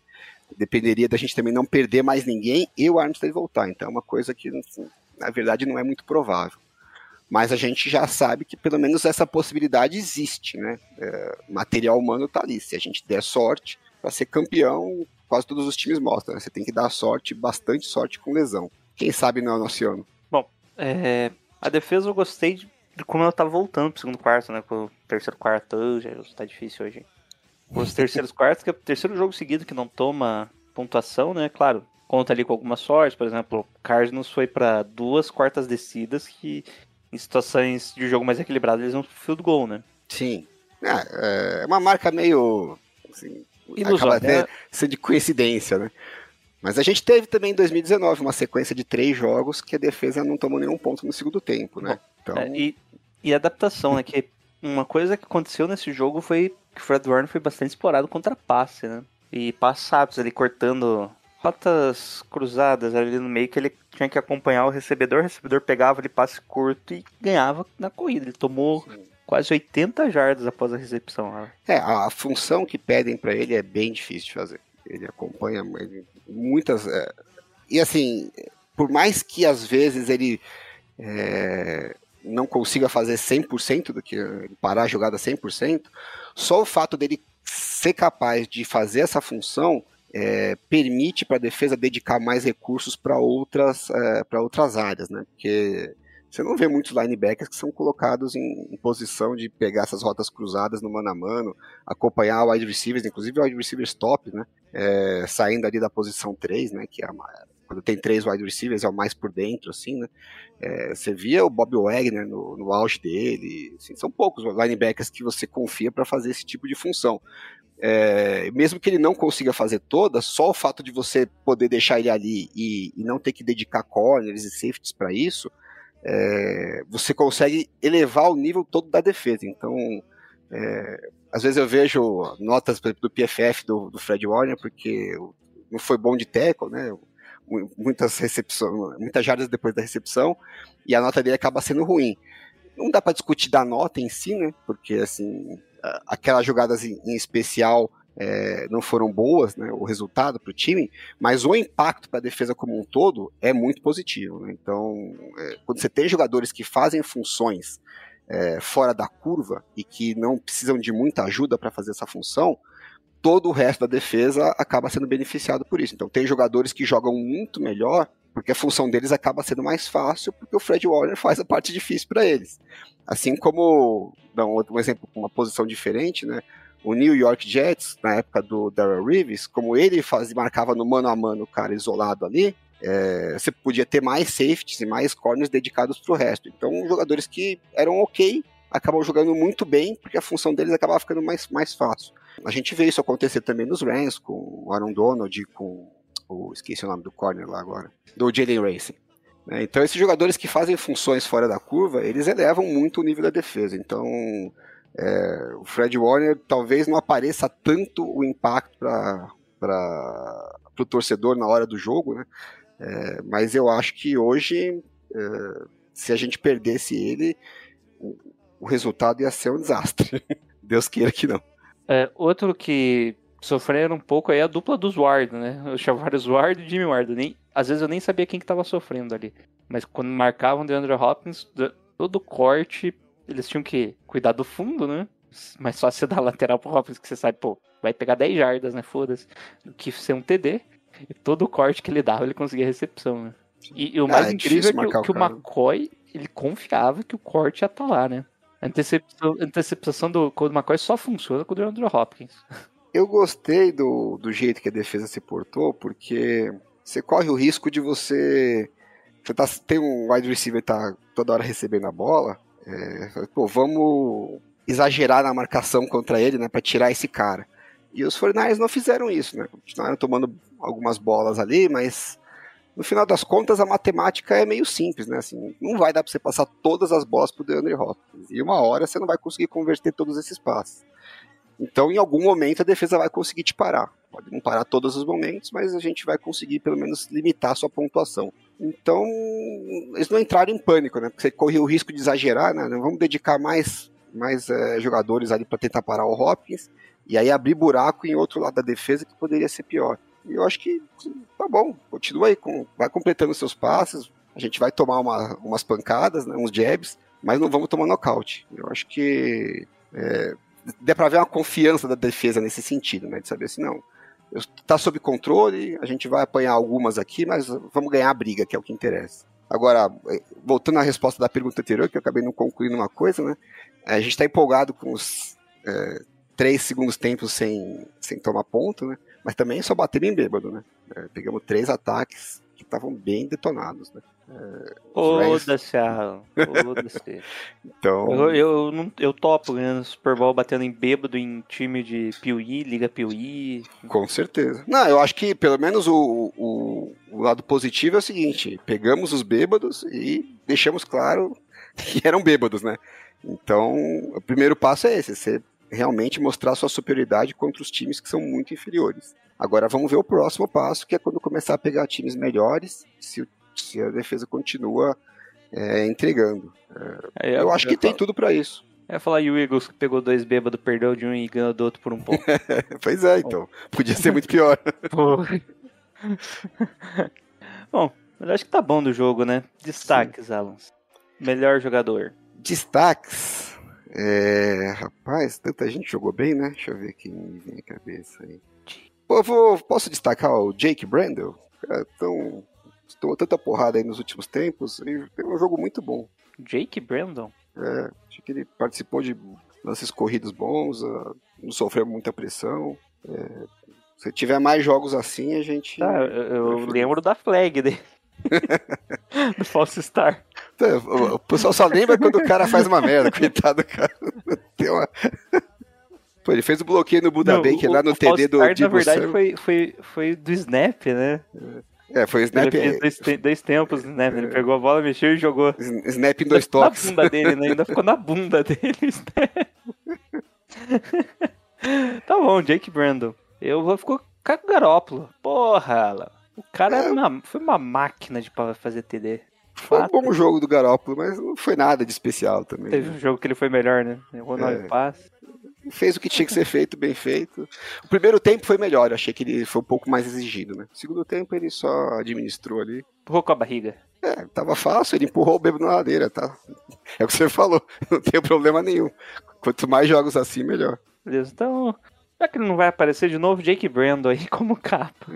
Dependeria da gente também não perder mais ninguém e o Armstead voltar. Então é uma coisa que, assim, na verdade, não é muito provável. Mas a gente já sabe que pelo menos essa possibilidade existe, né? É, material humano tá ali. Se a gente der sorte para ser campeão, quase todos os times mostram. Né? Você tem que dar sorte, bastante sorte com lesão. Quem sabe não é o nosso ano. É, a defesa eu gostei de, de como ela tá voltando pro segundo quarto, né? Pro terceiro quarto, já tá difícil hoje. Os terceiros quartos, que é o terceiro jogo seguido que não toma pontuação, né? Claro, conta ali com alguma sorte, por exemplo, o Cardinals foi para duas quartas descidas que em situações de jogo mais equilibrado eles vão pro field goal, né? Sim. É, é uma marca meio. Assim, Ilusória, acaba até né? sendo de coincidência, né? Mas a gente teve também em 2019 uma sequência de três jogos que a defesa não tomou nenhum ponto no segundo tempo, né? Então, É, e, e adaptação, né? Que uma coisa que aconteceu nesse jogo foi que o Fred Warner foi bastante explorado contra passe, né? E passados ali cortando rotas cruzadas ali no meio que ele tinha que acompanhar o recebedor, o recebedor pegava ali passe curto e ganhava na corrida. Ele tomou quase 80 jardas após a recepção. né? É, a, a função que pedem para ele é bem difícil de fazer. Ele acompanha ele- muitas. é, e assim, por mais que às vezes ele é, não consiga fazer 100% do que. parar a jogada 100%, só o fato dele ser capaz de fazer essa função é, permite para a defesa dedicar mais recursos para outras, é, outras áreas, né? Porque você não vê muitos linebackers que são colocados em, em posição de pegar essas rotas cruzadas no mano a mano, acompanhar wide receivers, inclusive wide receivers top, né? É, saindo ali da posição 3, né? Que é a ma- quando tem três wide receivers, é o mais por dentro, assim, né? É, você via o Bob Wagner no, no auge dele, assim, são poucos linebackers que você confia para fazer esse tipo de função. É, mesmo que ele não consiga fazer todas, só o fato de você poder deixar ele ali e, e não ter que dedicar corners e safeties para isso, é, você consegue elevar o nível todo da defesa. Então, é, às vezes eu vejo notas do PFF do, do Fred Warner, porque não foi bom de tackle, né? Muitas recepções, muitas jardas depois da recepção, e a nota dele acaba sendo ruim. Não dá para discutir da nota em si, né? Porque assim, aquelas jogadas em, em especial é, não foram boas, né, o resultado para o time, mas o impacto para a defesa como um todo é muito positivo. Né? Então, é, quando você tem jogadores que fazem funções é, fora da curva e que não precisam de muita ajuda para fazer essa função, todo o resto da defesa acaba sendo beneficiado por isso. Então, tem jogadores que jogam muito melhor porque a função deles acaba sendo mais fácil, porque o Fred Warner faz a parte difícil para eles. Assim como, dá um, um exemplo com uma posição diferente, né? O New York Jets, na época do Darrell Reeves, como ele fazia, marcava no mano a mano o cara isolado ali, é, você podia ter mais safeties e mais corners dedicados para o resto. Então, jogadores que eram ok, acabam jogando muito bem, porque a função deles acabava ficando mais, mais fácil. A gente vê isso acontecer também nos Rams, com o Aaron Donald, com o, esqueci o nome do corner lá agora, do Jalen Racing. Né? Então, esses jogadores que fazem funções fora da curva, eles elevam muito o nível da defesa. Então, é, o Fred Warner talvez não apareça tanto o impacto para o torcedor na hora do jogo, né? É, mas eu acho que hoje, é, se a gente perdesse ele, o, o, resultado ia ser um desastre. Deus queira que não. É, outro que sofreram um pouco aí a dupla dos Ward, né? O Chavares Ward e Jimmy Ward. Nem, às vezes eu nem sabia quem que tava sofrendo ali. Mas quando marcavam de Andrew Hopkins, todo corte, eles tinham que cuidar do fundo, né? Mais fácil você dar lateral pro Hopkins, que você sabe, pô, vai pegar 10 jardas, né? Foda-se. Que ser um TD. E todo corte que ele dava, ele conseguia recepção, né? E, e o mais ah, é incrível é que, que o, o McCoy, ele confiava que o corte ia estar tá lá, né? A interceptação, a interceptação do, do McCoy só funciona com o Andrew Hopkins. Eu gostei do, do jeito que a defesa se portou, porque você corre o risco de você. Você tá, tem um wide receiver tá toda hora recebendo a bola. É, pô, vamos exagerar na marcação contra ele, né, para tirar esse cara. E os 49 não fizeram isso, né? Continuaram tomando algumas bolas ali, mas no final das contas a matemática é meio simples, né? Assim, não vai dar para você passar todas as bolas pro DeAndre Hopkins. E uma hora você não vai conseguir converter todos esses passes. Então, em algum momento, a defesa vai conseguir te parar. Pode não parar todos os momentos, mas a gente vai conseguir, pelo menos, limitar a sua pontuação. Então, eles não entraram em pânico, né? Porque você corria o risco de exagerar, né? Vamos dedicar mais, mais é, jogadores ali para tentar parar o Hopkins e aí abrir buraco em outro lado da defesa que poderia ser pior. E eu acho que tá bom, continua aí, com, vai completando seus passes. A gente vai tomar uma, umas pancadas, né, uns jabs, mas não vamos tomar nocaute. Eu acho que é, dá pra ver uma confiança da defesa nesse sentido, né? De saber assim, não, está sob controle, a gente vai apanhar algumas aqui, mas vamos ganhar a briga, que é o que interessa. Agora, eh, voltando à resposta da pergunta anterior, que eu acabei não concluindo uma coisa, né? A gente está empolgado com os é, três segundos tempos sem, sem tomar ponto, né? Mas também só bater em bêbado, né? É, pegamos três ataques que estavam bem detonados, né? Foda-se, Arlan. Foda-se. então... Eu, eu, não, eu topo ganhando Super Bowl batendo em bêbado em time de Piuí, Liga Piuí. Com certeza. Não, eu acho que pelo menos o, o, o lado positivo é o seguinte: pegamos os bêbados e deixamos claro que eram bêbados, né? Então, o primeiro passo é esse: você realmente mostrar sua superioridade contra os times que são muito inferiores. Agora vamos ver o próximo passo, que é quando começar a pegar times melhores, se o se a defesa continua é, entregando. É, eu, eu, acho que tem tudo para isso. É falar e o Eagles que pegou dois bêbados, perdeu de um e ganhou do outro por um pouco. pois é, então. Podia ser muito pior. bom, mas acho que tá bom do jogo, né? Destaques, Sim. Alan. Melhor jogador. Destaques. É, rapaz, tanta gente jogou bem, né? Deixa eu ver quem me vem à cabeça aí. Pô, vou, posso destacar o Jake Brandel? Cara, tão tomou tanta porrada aí nos últimos tempos, ele tem um jogo muito bom. Jake Brandon? É, acho que ele participou de lances corridos bons, uh, não sofreu muita pressão. É, Se tiver mais jogos assim, a gente. Tá, eu, eu lembro da flag dele. do False Star. Então, O pessoal só lembra quando o cara faz uma merda, coitado do cara. Tem uma... Pô, ele fez o bloqueio no Buda o- lá no o TD do Start, Na verdade, foi, foi, foi do Snap, né? É, foi o Snap, Ele fez dois, te- dois tempos, né? Ele pegou a bola, mexeu e jogou. snap em dois na toques. bunda dele, né? Ainda ficou na bunda dele. o Snap. tá bom, Jake Brandon. Eu vou ficar com o Garópolo. Porra. O cara era uma- foi uma máquina de fazer TD. Foi um Fato. bom jogo do Garópolo, mas não foi nada de especial também. Teve um jogo que ele foi melhor, né? Errou nove É. passes. Fez o que tinha que ser feito, bem feito. O primeiro tempo foi melhor, eu achei que ele foi um pouco mais exigido, né? O segundo tempo ele só administrou ali. Empurrou com a barriga. É, tava fácil, ele empurrou o bebo na ladeira, tá? É o que você falou, não tem problema nenhum. Quanto mais jogos assim, melhor. Beleza, então. Já que ele não vai aparecer de novo, Jake Brandon aí como capa.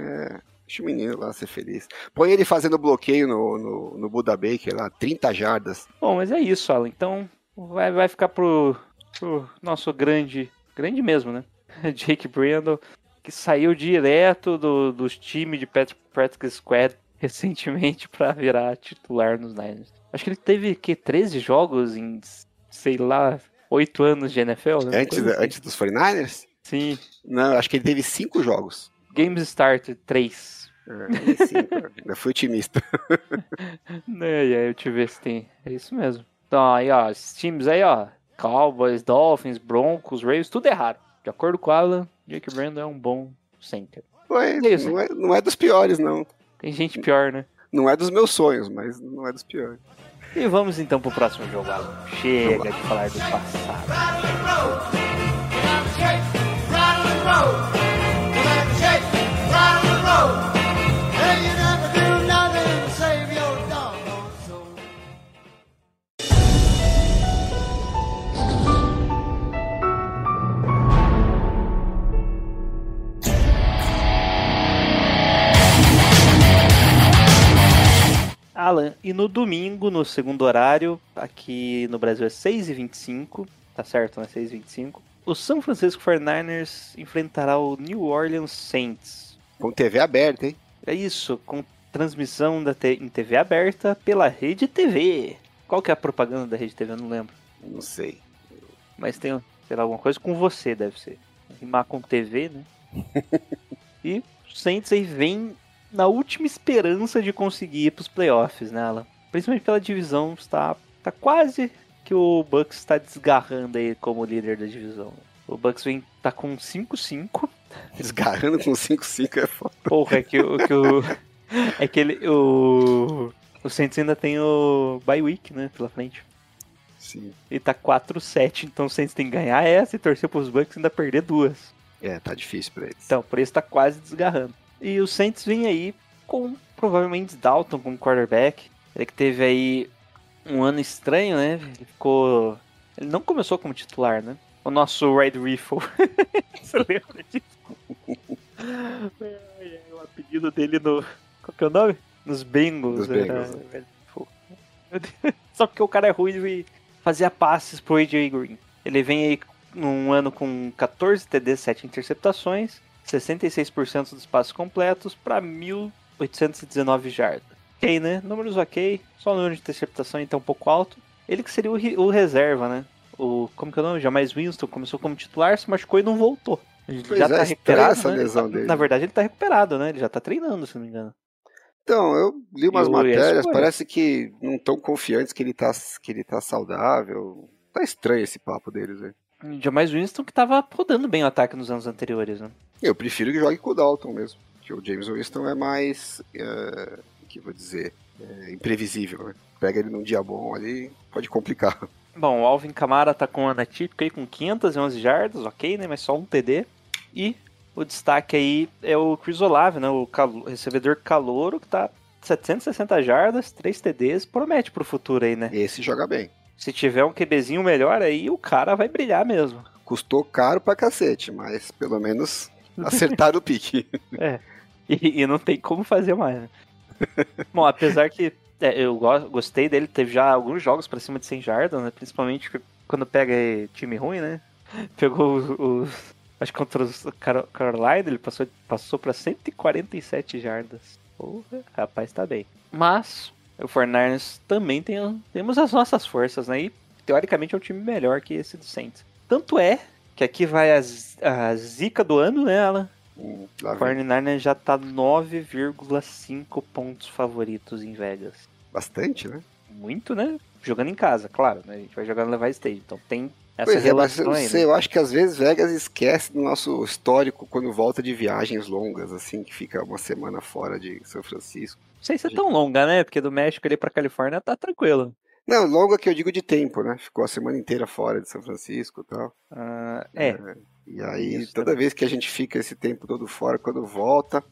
Deixa o menino lá ser feliz. Põe ele fazendo bloqueio no, no, no Buda Baker lá, 30 jardas. Bom, mas é isso, Alan. Então vai, vai ficar pro, pro nosso grande. Grande mesmo, né? Jake Brandon, que saiu direto do, dos times de Pat- Practice Squad recentemente pra virar titular nos Niners. Acho que ele teve que 13 jogos em, sei lá, 8 anos de NFL, né? Antes, assim. antes dos 49ers? Sim. Não, acho que ele teve 5 jogos. Games Started 3. É, cinco, eu fui otimista. É, e aí eu te ver se tem. É isso mesmo. Então, aí, ó, esses times aí, ó. Cowboys, Dolphins, Broncos, Ravens, tudo errado. De acordo com o Alan, Jake Brandon é um bom center. Mas É isso. não, é, não é dos piores, não. Tem gente pior, né? Não é dos meus sonhos, mas não é dos piores. E vamos então pro próximo jogo, Alan. Chega de falar do passado. Alan, e no domingo, no segundo horário, aqui no Brasil é 6h25, tá certo, né? 6h25. O São Francisco 49ers enfrentará o New Orleans Saints. Com TV aberta, hein? É isso, com transmissão da te- em TV aberta pela Rede TV. Qual que é a propaganda da Rede TV? Eu não lembro. Não sei. Mas tem, sei lá, alguma coisa com você, deve ser. Rimar com TV, né? e o Saints aí vem na última esperança de conseguir ir pros playoffs, né, Alan? Principalmente pela divisão, está tá quase que o Bucks está desgarrando aí como líder da divisão. O Bucks vem tá com 5-5. Desgarrando com 5-5 é foda. Porra, é que, o- que o é que ele o o Saints ainda tem o bye week, né, pela frente. Sim. E tá 4-7, então o Saints tem que ganhar essa e torcer pros Bucks e ainda perder duas. É, tá difícil pra eles. Então, por isso tá quase desgarrando. E o Saints vem aí com provavelmente Dalton como quarterback. Ele que teve aí um ano estranho, né? Ele ficou. Ele não começou como titular, né? O nosso Red Riffle. Você lembra disso? Ai, ai, o apelido dele no. Qual que é o nome? Nos Bengals. Nos era Bengals. Deus. Só porque o cara é ruim e fazia passes pro AJ Green. Ele vem aí num ano com 14 TD, 7 interceptações, 66% dos passos completos para 1.819 jardas. Ok, né? Números ok, só o número de interceptação então um pouco alto. Ele que seria o, o reserva, né? O, como que é o nome? Jamais Winston começou como titular, se machucou e não voltou. Ele Pois já é, tá recuperado, essa né? lesão Ele tá- dele. Na verdade ele tá recuperado, né? Ele já tá treinando, se não me engano. Então, eu li umas E o matérias, parece que não tão confiantes que ele tá, que ele tá saudável. Tá estranho esse papo deles, velho. Jamais Winston que tava rodando bem o ataque nos anos anteriores, né? Eu prefiro que jogue com o Dalton mesmo. Que o James Winston é mais. É, que eu vou dizer? é, imprevisível, né? Pega ele num dia bom ali, pode complicar. Bom, o Alvin Kamara tá com ano atípico aí com 511 jardas, ok, né? Mas só um TD. E o destaque aí é o Chris Olave, né? O calo- recebedor calouro que tá 760 jardas, 3 TDs. Promete pro futuro aí, né? Esse joga bem. Se tiver um QBzinho melhor aí, o cara vai brilhar mesmo. Custou caro pra cacete, mas pelo menos acertaram o pique. E, e não tem como fazer mais, né? Bom, apesar que é, eu go- gostei dele, teve já alguns jogos pra cima de 100 jardas, né? Principalmente quando pega time ruim, né? Pegou os, os, Acho que contra o Car- Carolina ele passou, passou pra 147 jardas. Porra, rapaz, tá bem. Mas o Fornarnes também tem, temos as nossas forças, né? E teoricamente é um time melhor que esse do Saints. Tanto é que aqui vai a, a zica do ano, né, Alan? Hum, O vem. 49ers já tá 9,5 pontos favoritos em Vegas. Bastante, né? Muito, né? Jogando em casa, claro, né? A gente vai jogar no Levi Stage, então tem essa pois é, mas relação eu aí. né? sei, eu acho que às vezes Vegas esquece do nosso histórico quando volta de viagens longas, assim, que fica uma semana fora de São Francisco. Não sei se é tão longa, né? Porque do México ali pra Califórnia tá tranquilo. Não, longa que eu digo de tempo, né? Ficou a semana inteira fora de São Francisco e tal. Ah, é, E aí, Isso toda vez que a gente fica esse tempo todo fora, quando volta,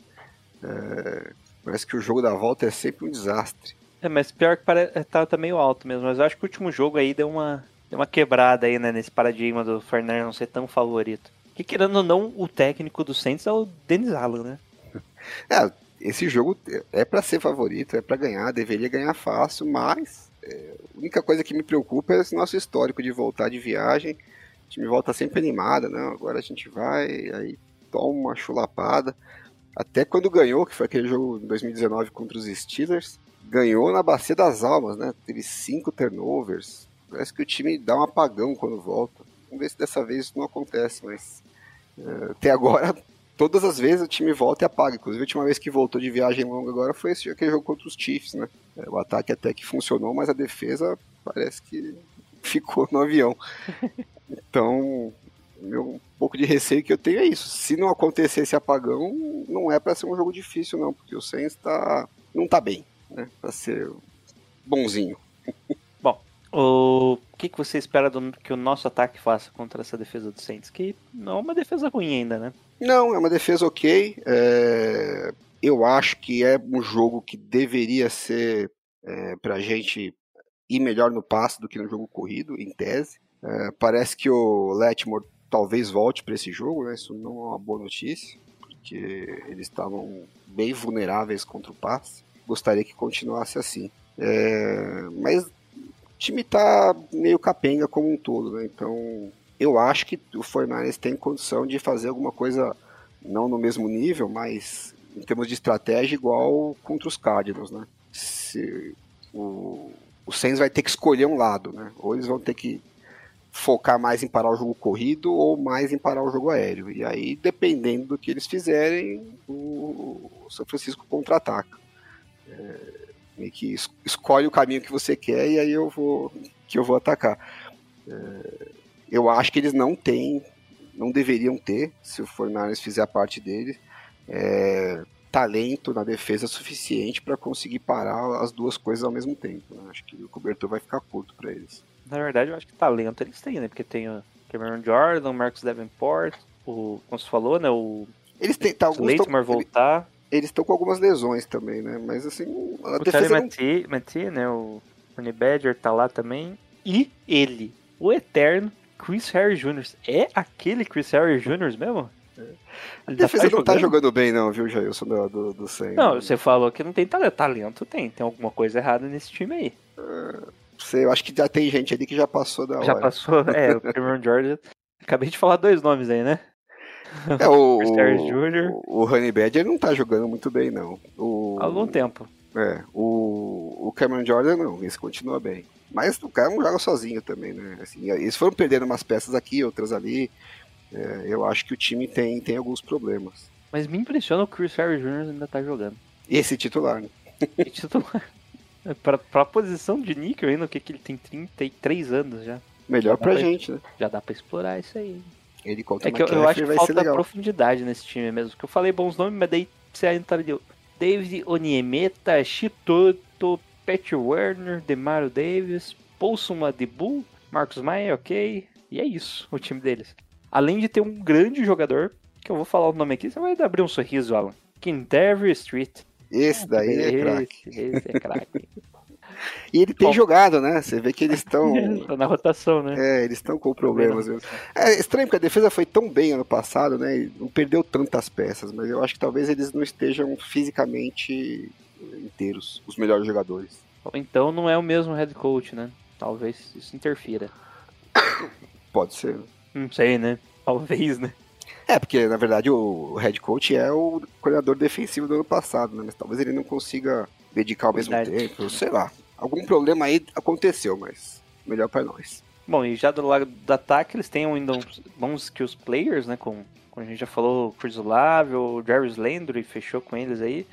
é, parece que o jogo da volta é sempre um desastre. é, mas pior que pare... tá, tá meio alto mesmo. Mas eu acho que o último jogo aí deu uma, deu uma quebrada aí, né? Nesse paradigma do Fernandes não ser tão favorito. Que querendo ou não, o técnico do Saints é o Dennis Allen, né? É, esse jogo é pra ser favorito, é pra ganhar, deveria ganhar fácil, mas é, a única coisa que me preocupa é esse nosso histórico de voltar de viagem. O time volta sempre animado, né? Agora a gente vai, aí toma uma chulapada. Até quando ganhou, que foi aquele jogo em 2019 contra os Steelers, ganhou na bacia das almas, né? Teve cinco turnovers. Parece que o time dá um apagão quando volta. Vamos ver se dessa vez não acontece, mas é, até agora todas as vezes o time volta e apaga. Inclusive, a última vez que voltou de viagem longa agora foi esse aquele jogo contra os Chiefs, né? É, O ataque até que funcionou, mas a defesa parece que ficou no avião. Então, meu um pouco de receio que eu tenho é isso. Se não acontecer esse apagão, não é para ser um jogo difícil, não, porque o Saints tá, não tá bem, né? Pra ser bonzinho. O que, que você espera do- que o nosso ataque faça contra essa defesa do Saints? Que não é uma defesa ruim ainda, né? Não, é uma defesa ok. é, Eu acho que é um jogo que deveria ser é, pra gente ir melhor no passe do que no jogo corrido, em tese. É, parece que o Letmore talvez volte para esse jogo, né? Isso não é uma boa notícia, porque eles estavam bem vulneráveis contra o passe. Gostaria que continuasse assim. É, mas time tá meio capenga como um todo, né? Então eu acho que o Fornares tem condição de fazer alguma coisa, não no mesmo nível, mas em termos de estratégia, igual contra os Cardinals, né? Se o, o Saints vai ter que escolher um lado, né? Ou eles vão ter que focar mais em parar o jogo corrido ou mais em parar o jogo aéreo. E aí, dependendo do que eles fizerem, o São Francisco contra-ataca. É, meio que es- escolhe o caminho que você quer e aí eu vou que eu vou atacar. É, eu acho que eles não têm, não deveriam ter, se o Fornares fizer a parte dele, é, talento na defesa suficiente para conseguir parar as duas coisas ao mesmo tempo. né? Acho que o cobertor vai ficar curto para eles. Na verdade, eu acho que talento eles têm, né? Porque tem o Cameron Jordan, o Marcus Davenport, o, como você falou, né? O Eles têm, tá, alguns tão- voltar, eles estão com algumas lesões também, né? Mas assim, a o defesa não Mathieu, Mathieu, né? O Ernie Badger tá lá também. E ele, o eterno Chris Harris Jr. É aquele Chris Harris Jr. mesmo? A já defesa não tá jogando bem, não, viu, Jailson, do, do, do. Não, você falou que não tem talento. Talento tem. Tem alguma coisa errada nesse time aí. Sei, eu acho que já tem gente ali que já passou da hora. Já passou, é, o Cameron Jordan. Acabei de falar dois nomes aí, né? É, o, Chris Harris Jr.. o, o Honey Badger não tá jogando muito bem, não. O, Há algum tempo. É, o, o Cameron Jordan não, esse continua bem. Mas o cara não joga sozinho também, né? Assim, eles foram perdendo umas peças aqui, outras ali. É, eu acho que o time tem, tem alguns problemas. Mas me impressiona o Chris Harris Jr. ainda tá jogando. Esse titular, né? E titular. pra, pra posição de níquel ainda, o que que ele tem 33 anos já. Melhor pra Mas- gente, né? Já dá pra explorar isso aí. Ele É que eu, eu acho que falta profundidade nesse time mesmo. Que eu falei bons nomes, mas daí você entra de David Oniemeta, Chitoto, Pat Werner, Demario Davis, Paulson Adebu, Marcos Maia, ok. E é isso, o time deles. Além de ter um grande jogador, que eu vou falar o nome aqui, você vai abrir um sorriso, Alan. Quintever Street. Esse daí é craque. Esse é craque. E ele tem Bom. jogado, né? Você vê que eles estão. tá na rotação, né? É, eles estão com problemas mesmo. É estranho porque a defesa foi tão bem ano passado, né? e Não perdeu tantas peças, mas eu acho que talvez eles não estejam fisicamente inteiros, os melhores jogadores. Então não é o mesmo head coach, né? Talvez isso interfira. Pode ser. Não sei, né? Talvez, né? É, porque na verdade o head coach é o coordenador defensivo do ano passado, né? Mas talvez ele não consiga dedicar ao mesmo Verdade. tempo, sei lá. Algum problema aí aconteceu, mas melhor pra nós. Bom, e já do lado do ataque, eles têm ainda uns bons skills players, né? Com, como a gente já falou, o Chris Olave, o Jarvis Landry, fechou com eles aí.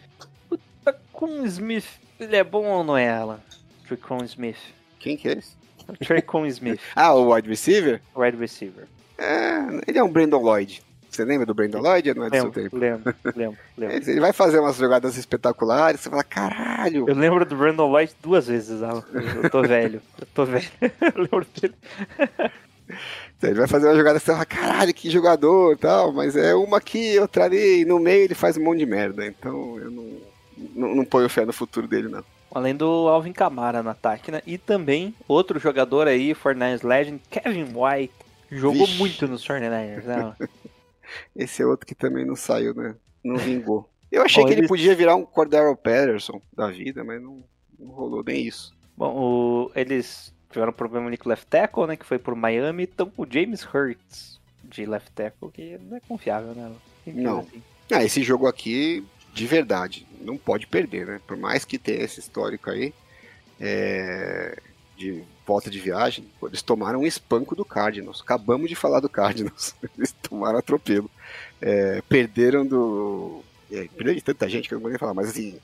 O Traycon Smith, ele é bom ou não é, Alan? Traycon Smith. Quem que é esse? O Traycon Smith, Ah, o wide receiver? wide receiver. É, ele é um Brandon Lloyd. Você lembra do Brandon Lloyd? Não é do seu Lembro, tempo. lembro, lembro, lembro. Ele vai fazer umas jogadas espetaculares, você fala, caralho! Eu lembro do Brandon Lloyd duas vezes, Alan. Eu tô velho, eu tô velho. Eu lembro dele. Ele vai fazer uma jogada você fala, caralho, que jogador e tal, mas é uma aqui, outra ali, e no meio ele faz um monte de merda. Então eu não, não, não ponho fé no futuro dele, não. Além do Alvin Kamara no ataque, né? E também outro jogador aí, Fortnite Legend, Kevin White. Jogou Vixe. muito nos 49ers, né? Esse é outro que também não saiu, né? Não vingou. Eu achei Bom, que ele eles- podia virar um Cordero Patterson da vida, mas não, não rolou nem isso. Bom, o- eles tiveram um problema ali com o left tackle, né? Que foi por Miami. Então o James Hurts de left tackle, que não é confiável, né? Não. assim? Ah, esse jogo aqui, de verdade, não pode perder, né? Por mais que tenha esse histórico aí é, de volta de viagem, eles tomaram um espanco do Cardinals. Acabamos de falar do Cardinals. Eles tomaram atropelo. É, perderam do. É, perderam de tanta gente que eu não vou nem falar, mas assim.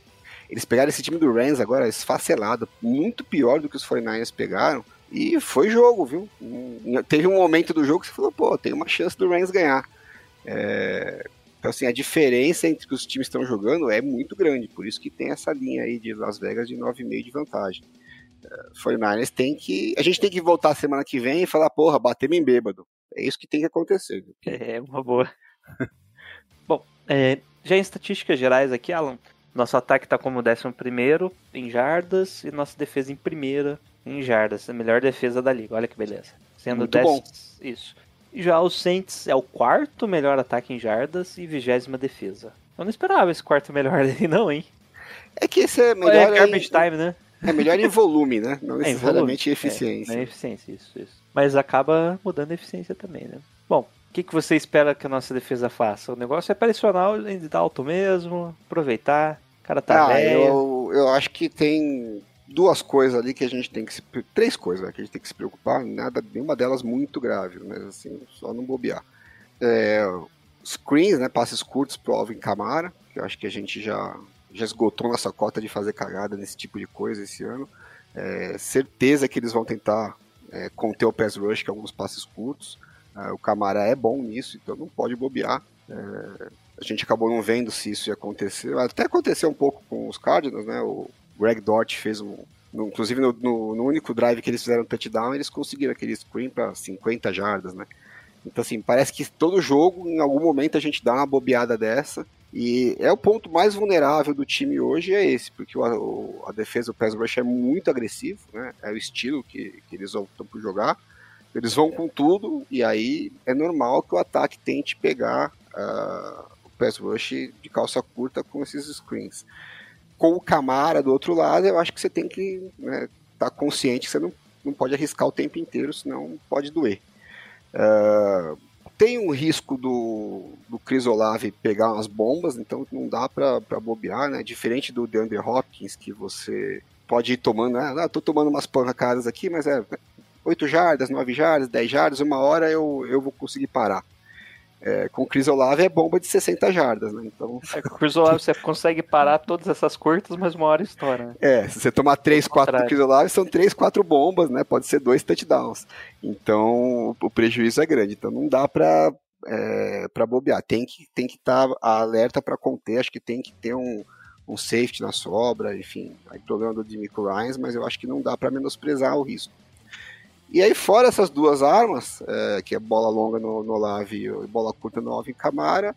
Eles pegaram esse time do Rams agora esfacelado, muito pior do que os 49ers pegaram. E foi jogo, viu? Um- Teve um momento do jogo que você falou, pô, tem uma chance do Rams ganhar. É, então, assim, a diferença entre que os times estão jogando é muito grande. Por isso que tem essa linha aí de Las Vegas de 9,5 de vantagem. É, 49ers tem que. A gente tem que voltar semana que vem e falar, porra, batemos em bêbado. É isso que tem que acontecer. viu? É uma boa. Bom, é, já em estatísticas gerais aqui, Alan, nosso ataque tá como 11 em jardas e nossa defesa em primeira em jardas. A melhor defesa da liga, olha que beleza. Sendo Muito 10 bom. Isso. Já o Saints é o quarto melhor ataque em jardas e vigésima defesa. Eu não esperava esse quarto melhor aí, não, hein? É que esse é é melhor, garbage em, time, né? É melhor em volume, né? Não É, em necessariamente em volume. eficiência. É, é eficiência, isso, isso. Mas acaba mudando a eficiência também, né? Bom, o que, que você espera que a nossa defesa faça? O negócio é pressionar ele de alto mesmo, aproveitar. O cara tá ah, velho. eu, eu acho que tem duas coisas ali que a gente tem que se. Três coisas né, que a gente tem que se preocupar, nada, nenhuma delas muito grave, mas assim, só não bobear. É, screens, né? Passes curtos pro Alvin Kamara, que eu acho que a gente já, já esgotou nossa cota de fazer cagada nesse tipo de coisa esse ano. É, certeza que eles vão tentar é, conter o pass rush, que é alguns passes curtos. É, o Camara é bom nisso, então não pode bobear. É, a gente acabou não vendo se isso ia acontecer. Até aconteceu um pouco com os Cardinals, né? O Greg Dort fez um. no- inclusive no, no- no único drive que eles fizeram touchdown, eles conseguiram aquele screen para 50 jardas, né? Então, assim, parece que todo jogo, em algum momento, a gente dá uma bobeada dessa. E é o ponto mais vulnerável do time hoje, é esse, porque o, a defesa, o pass rush é muito agressivo, né? É o estilo que, que eles optam por jogar. Eles vão com tudo, e aí é normal que o ataque tente pegar ah, o pass rush de calça curta com esses screens. Com o Camara do outro lado, eu acho que você tem que estar consciente que você não, não pode arriscar o tempo inteiro, senão pode doer. Ah, tem um risco do, do Chris Olave pegar umas bombas, então não dá pra bobear, né? Diferente do DeAndre Hopkins, que você pode ir tomando, ah, não, tô tomando umas pancadas aqui, mas é 8 jardas, 9 jardas, 10 jardas, uma hora eu, eu vou conseguir parar. É, com o Chris Olave é bomba de 60 jardas, né? Então, É, com o Chris Olave você consegue parar todas essas curtas, mas uma hora estoura, né? É, se você tomar 3, 4 do. Chris Olave, são 3, 4 bombas, né? Pode ser dois touchdowns. Então, o prejuízo é grande. Então, não dá pra, é, pra bobear. Tem que tem que estar alerta pra conter. Acho que tem que ter um, um safety na sobra. Enfim, aí problema do Demico Ryans, mas eu acho que não dá pra menosprezar o risco. E aí, fora essas duas armas, é, que é bola longa no, no Olave e bola curta no Alvin Camara,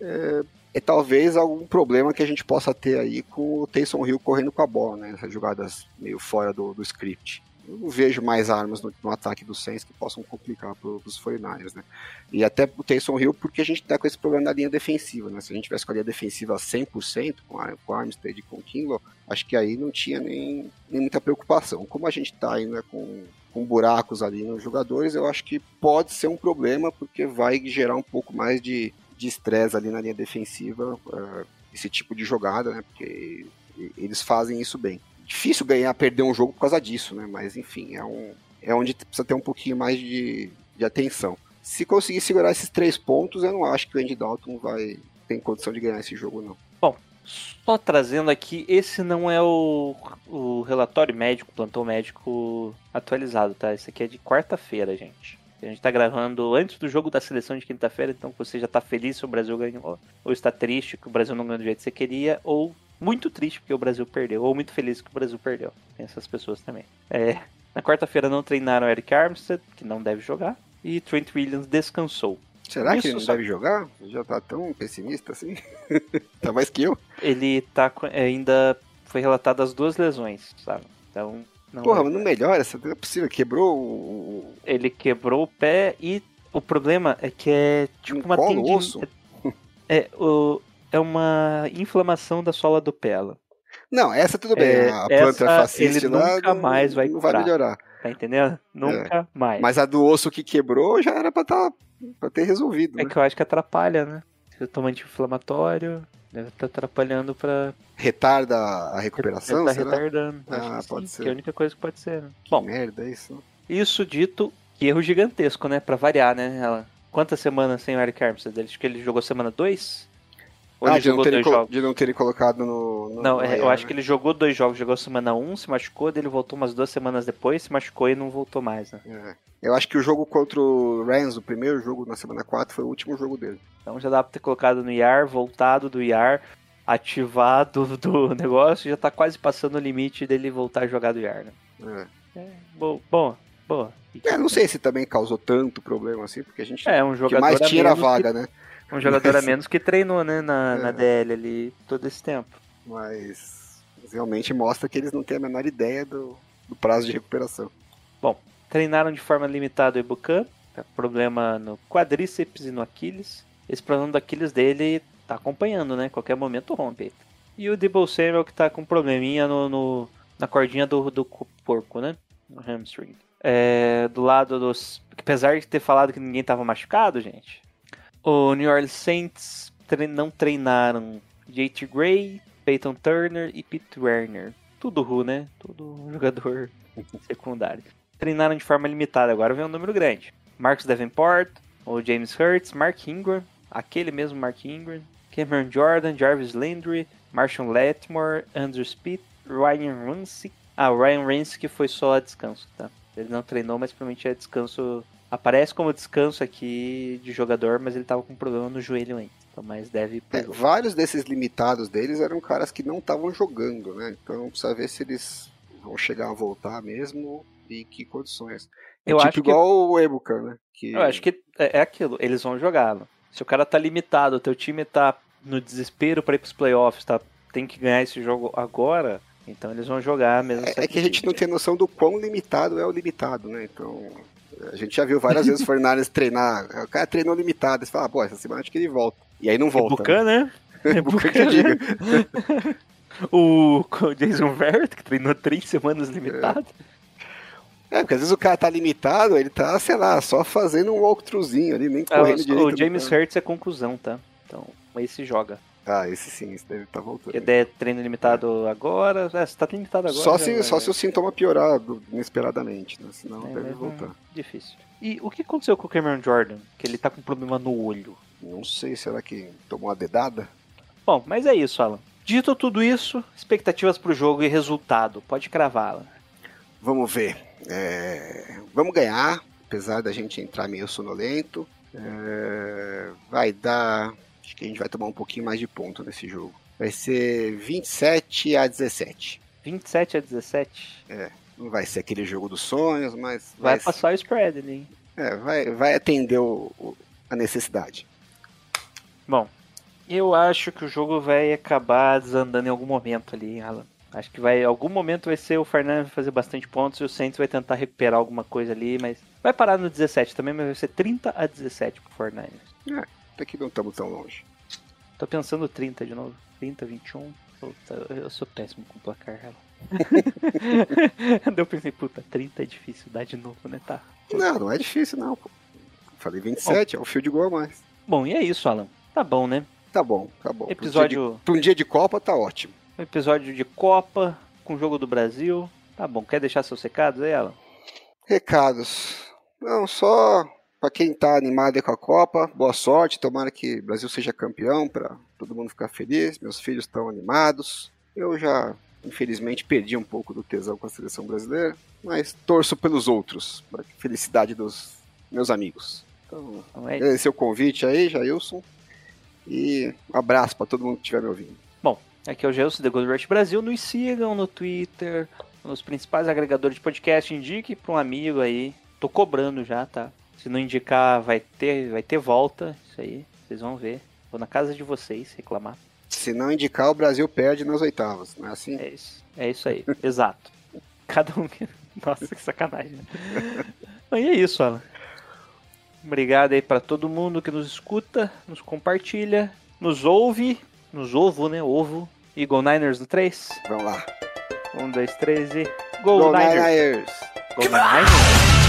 é, é talvez algum problema que a gente possa ter aí com o Taysom Hill correndo com a bola, né? Essas jogadas meio fora do, do script. Eu não vejo mais armas no, no ataque do Saints que possam complicar para os 49ers, né? E até o Taysom Hill, porque a gente tá com esse problema na linha defensiva, né? Se a gente tivesse com a linha defensiva 100%, com, a, com Armstead e com Kinlaw, acho que aí não tinha nem, nem muita preocupação. Como a gente tá ainda com com buracos ali nos jogadores, eu acho que pode ser um problema, porque vai gerar um pouco mais de estresse ali na linha defensiva, uh, esse tipo de jogada, né? Porque eles fazem isso bem. Difícil ganhar, perder um jogo por causa disso, né? Mas enfim, é, um, é onde precisa ter um pouquinho mais de, de atenção. Se conseguir segurar esses três pontos, eu não acho que o Andy Dalton vai ter condição de ganhar esse jogo, não. Só trazendo aqui, esse não é o, o relatório médico, plantão médico atualizado, tá? Esse aqui é de quarta-feira, gente. A gente tá gravando antes do jogo da seleção de quinta-feira, então você já tá feliz se o Brasil ganhou, ou está triste que o Brasil não ganhou do jeito que você queria, ou muito triste porque o Brasil perdeu, ou muito feliz que o Brasil perdeu. Tem essas pessoas também. É, na quarta-feira não treinaram Eric Armstead, que não deve jogar, e Trent Williams descansou. Será Isso que ele não deve jogar? Já tá tão pessimista assim? tá mais que eu. Ele tá com- ainda foi relatado as duas lesões, sabe? Então não Porra, vai- mas não melhora, essa não é possível. Quebrou o. ele quebrou o pé e o problema é que é tipo Um uma colo, tendin- osso? É, o, é uma inflamação da sola do pé, ela, Não, essa tudo bem. É, a planta fasciste ele lá nunca não, mais vai não vai melhorar. tá entendendo? Nunca mais. É. Mas a do osso que quebrou já era pra, tá, pra ter resolvido. É né? que eu acho que atrapalha, né? Você toma anti-inflamatório, deve estar atrapalhando pra. Retarda a recuperação, tá retardando. Ah, pode sim, ser. Que é a única coisa que pode ser, né? Bom, merda, é isso. isso dito, que erro gigantesco, né? Pra variar, né? Ela... Quantas semanas sem o Eric Armstead? Acho que ele jogou semana 2? Ou Ah, de não, jogou terem dois colo- jogos? de não terem colocado no. no Não, no é, eu acho né? que ele jogou dois jogos, jogou semana 1, se machucou, ele voltou umas duas semanas depois, se machucou e não voltou mais, né? É. Eu acho que o jogo contra o Rams, o primeiro jogo na semana 4, foi o último jogo dele. Então já dá pra ter colocado no IAR, voltado do IAR, ativado do negócio, já tá quase passando o limite dele voltar a jogar do IAR, né? É. É, bo- boa, boa. É, não sei se também causou tanto problema assim, porque a gente. É, um o que jogador mais a era a menos vaga, que, né? Um jogador a Mas- menos que treinou, né, na, na É. DL ali todo esse tempo. Mas realmente mostra que eles não têm a menor ideia do, do prazo de recuperação. Treinaram de forma limitada o Ibukan, tá com problema no quadríceps e no Aquiles. Esse problema do Aquiles dele tá acompanhando, né? Qualquer momento rompe. E o Debo Samuel que tá com probleminha no, no- na cordinha do, do co- porco, né? No hamstring. É, do lado dos. Apesar de ter falado que ninguém tava machucado, gente. O New Orleans Saints tre- não treinaram JT Gray, Peyton Turner e Pete Werner. Tudo Ru, né? Tudo jogador secundário. Treinaram de forma limitada, agora vem um número grande. Marcus Davenport, o James Hurts, Mark Ingram, aquele mesmo Mark Ingram, Cameron Jordan, Jarvis Landry, Marshall Latimore, Andrew Speed, Ryan Ramsey. Ah, o Ryan que foi só a descanso, tá? Ele não treinou, mas provavelmente é descanso. Aparece como descanso aqui de jogador, mas ele tava com problema no joelho ainda. Então, mas deve É, vários desses limitados deles eram caras que não estavam jogando, né? Então precisa ver se eles vão chegar a voltar mesmo e que condições. É Eu tipo acho que- igual o Ebuka, né? Que Eu acho que é, é aquilo, eles vão jogá-lo. Se o cara tá limitado, o teu time tá no desespero pra ir pros playoffs, tá, tem que ganhar esse jogo agora, então eles vão jogar mesmo. É, é que a gente não tem noção do quão limitado é o limitado, né? Então, a gente já viu várias vezes o Fernandes treinar. O cara treinou limitado. Você fala, ah, pô, essa semana acho que ele volta. E aí não volta. Bucan, né? né? Bucan que eu diga. O o Jason Verrett, que treinou três semanas limitado. É, porque às vezes o cara tá limitado, ele tá, sei lá, só fazendo um walkthroughzinho ali, nem Ah, correndo o- direito. o James. Hurts é conclusão, tá? Então, esse joga. Ah, esse sim, esse deve estar voltando. Porque der treino limitado agora. É, se tá limitado agora. Só se, vai- só se o sintoma piorar do- inesperadamente, né? Senão É, deve voltar. hum, Difícil. E o que aconteceu com o Cameron Jordan? Que ele tá com problema no olho. Não sei, será que tomou uma dedada? Bom, mas é isso, Alan. Dito tudo isso, expectativas pro jogo e resultado. Pode cravá-la. Vamos ver. É, Vamos ganhar, apesar da gente entrar meio sonolento. É, Vai dar. Acho que a gente vai tomar um pouquinho mais de ponto nesse jogo. Vai ser 27 a 17. 27 a 17. Não vai ser aquele jogo dos sonhos, mas Vai, vai, passar o spread ali, hein? é, vai, vai atender o- o- a necessidade. Bom, eu acho que o jogo vai acabar desandando em algum momento ali, Alan. Acho que vai, em algum momento vai ser o Fernandes fazer bastante pontos e o Saints vai tentar recuperar alguma coisa ali, mas vai parar no 17 também, mas vai ser 30 a 17 pro Fernandes. Até que não estamos tão longe. Tô pensando 30 de novo. 30, 21. Puta, eu sou péssimo com placar, ela. Daí eu pensei, puta, 30 é difícil dar de novo, né? Tá. Não, não é difícil não, pô. Falei 27, é o fio de gol a mais. Bom, e é isso, Alan. Tá bom, né? Tá bom, tá bom. Pra um dia de- Episódio, Pra um dia de Copa tá ótimo. episódio de Copa, com o jogo do Brasil. Tá bom, quer deixar seus recados aí, Alan? Recados. Não, só pra quem tá animado aí com a Copa, boa sorte. Tomara que o Brasil seja campeão pra todo mundo ficar feliz. Meus filhos estão animados. Eu já, infelizmente, perdi um pouco do tesão com a seleção brasileira, mas torço pelos outros, pra felicidade dos meus amigos. Então, Então é agradecer o convite aí, Jailson. E um abraço pra todo mundo que estiver me ouvindo. Aqui é o Gelson, The Gold Rush Brasil. Nos sigam no Twitter, nos principais agregadores de podcast. Indique para um amigo aí. Tô cobrando já, tá? Se não indicar, vai ter, vai ter volta. Isso aí, vocês vão ver. Vou na casa de vocês reclamar. Se não indicar, o Brasil perde nas oitavas, não é assim? É isso. É isso aí. Exato. Cada um. Nossa, que sacanagem. né? Mas é isso, Alan. Obrigado aí para todo mundo que nos escuta, nos compartilha, nos ouve. Nos ovo, né? Ovo. E Go Niners no 3. Vamos lá. Um, dois, três e. Go, Go Niners! Niners! Go Niners!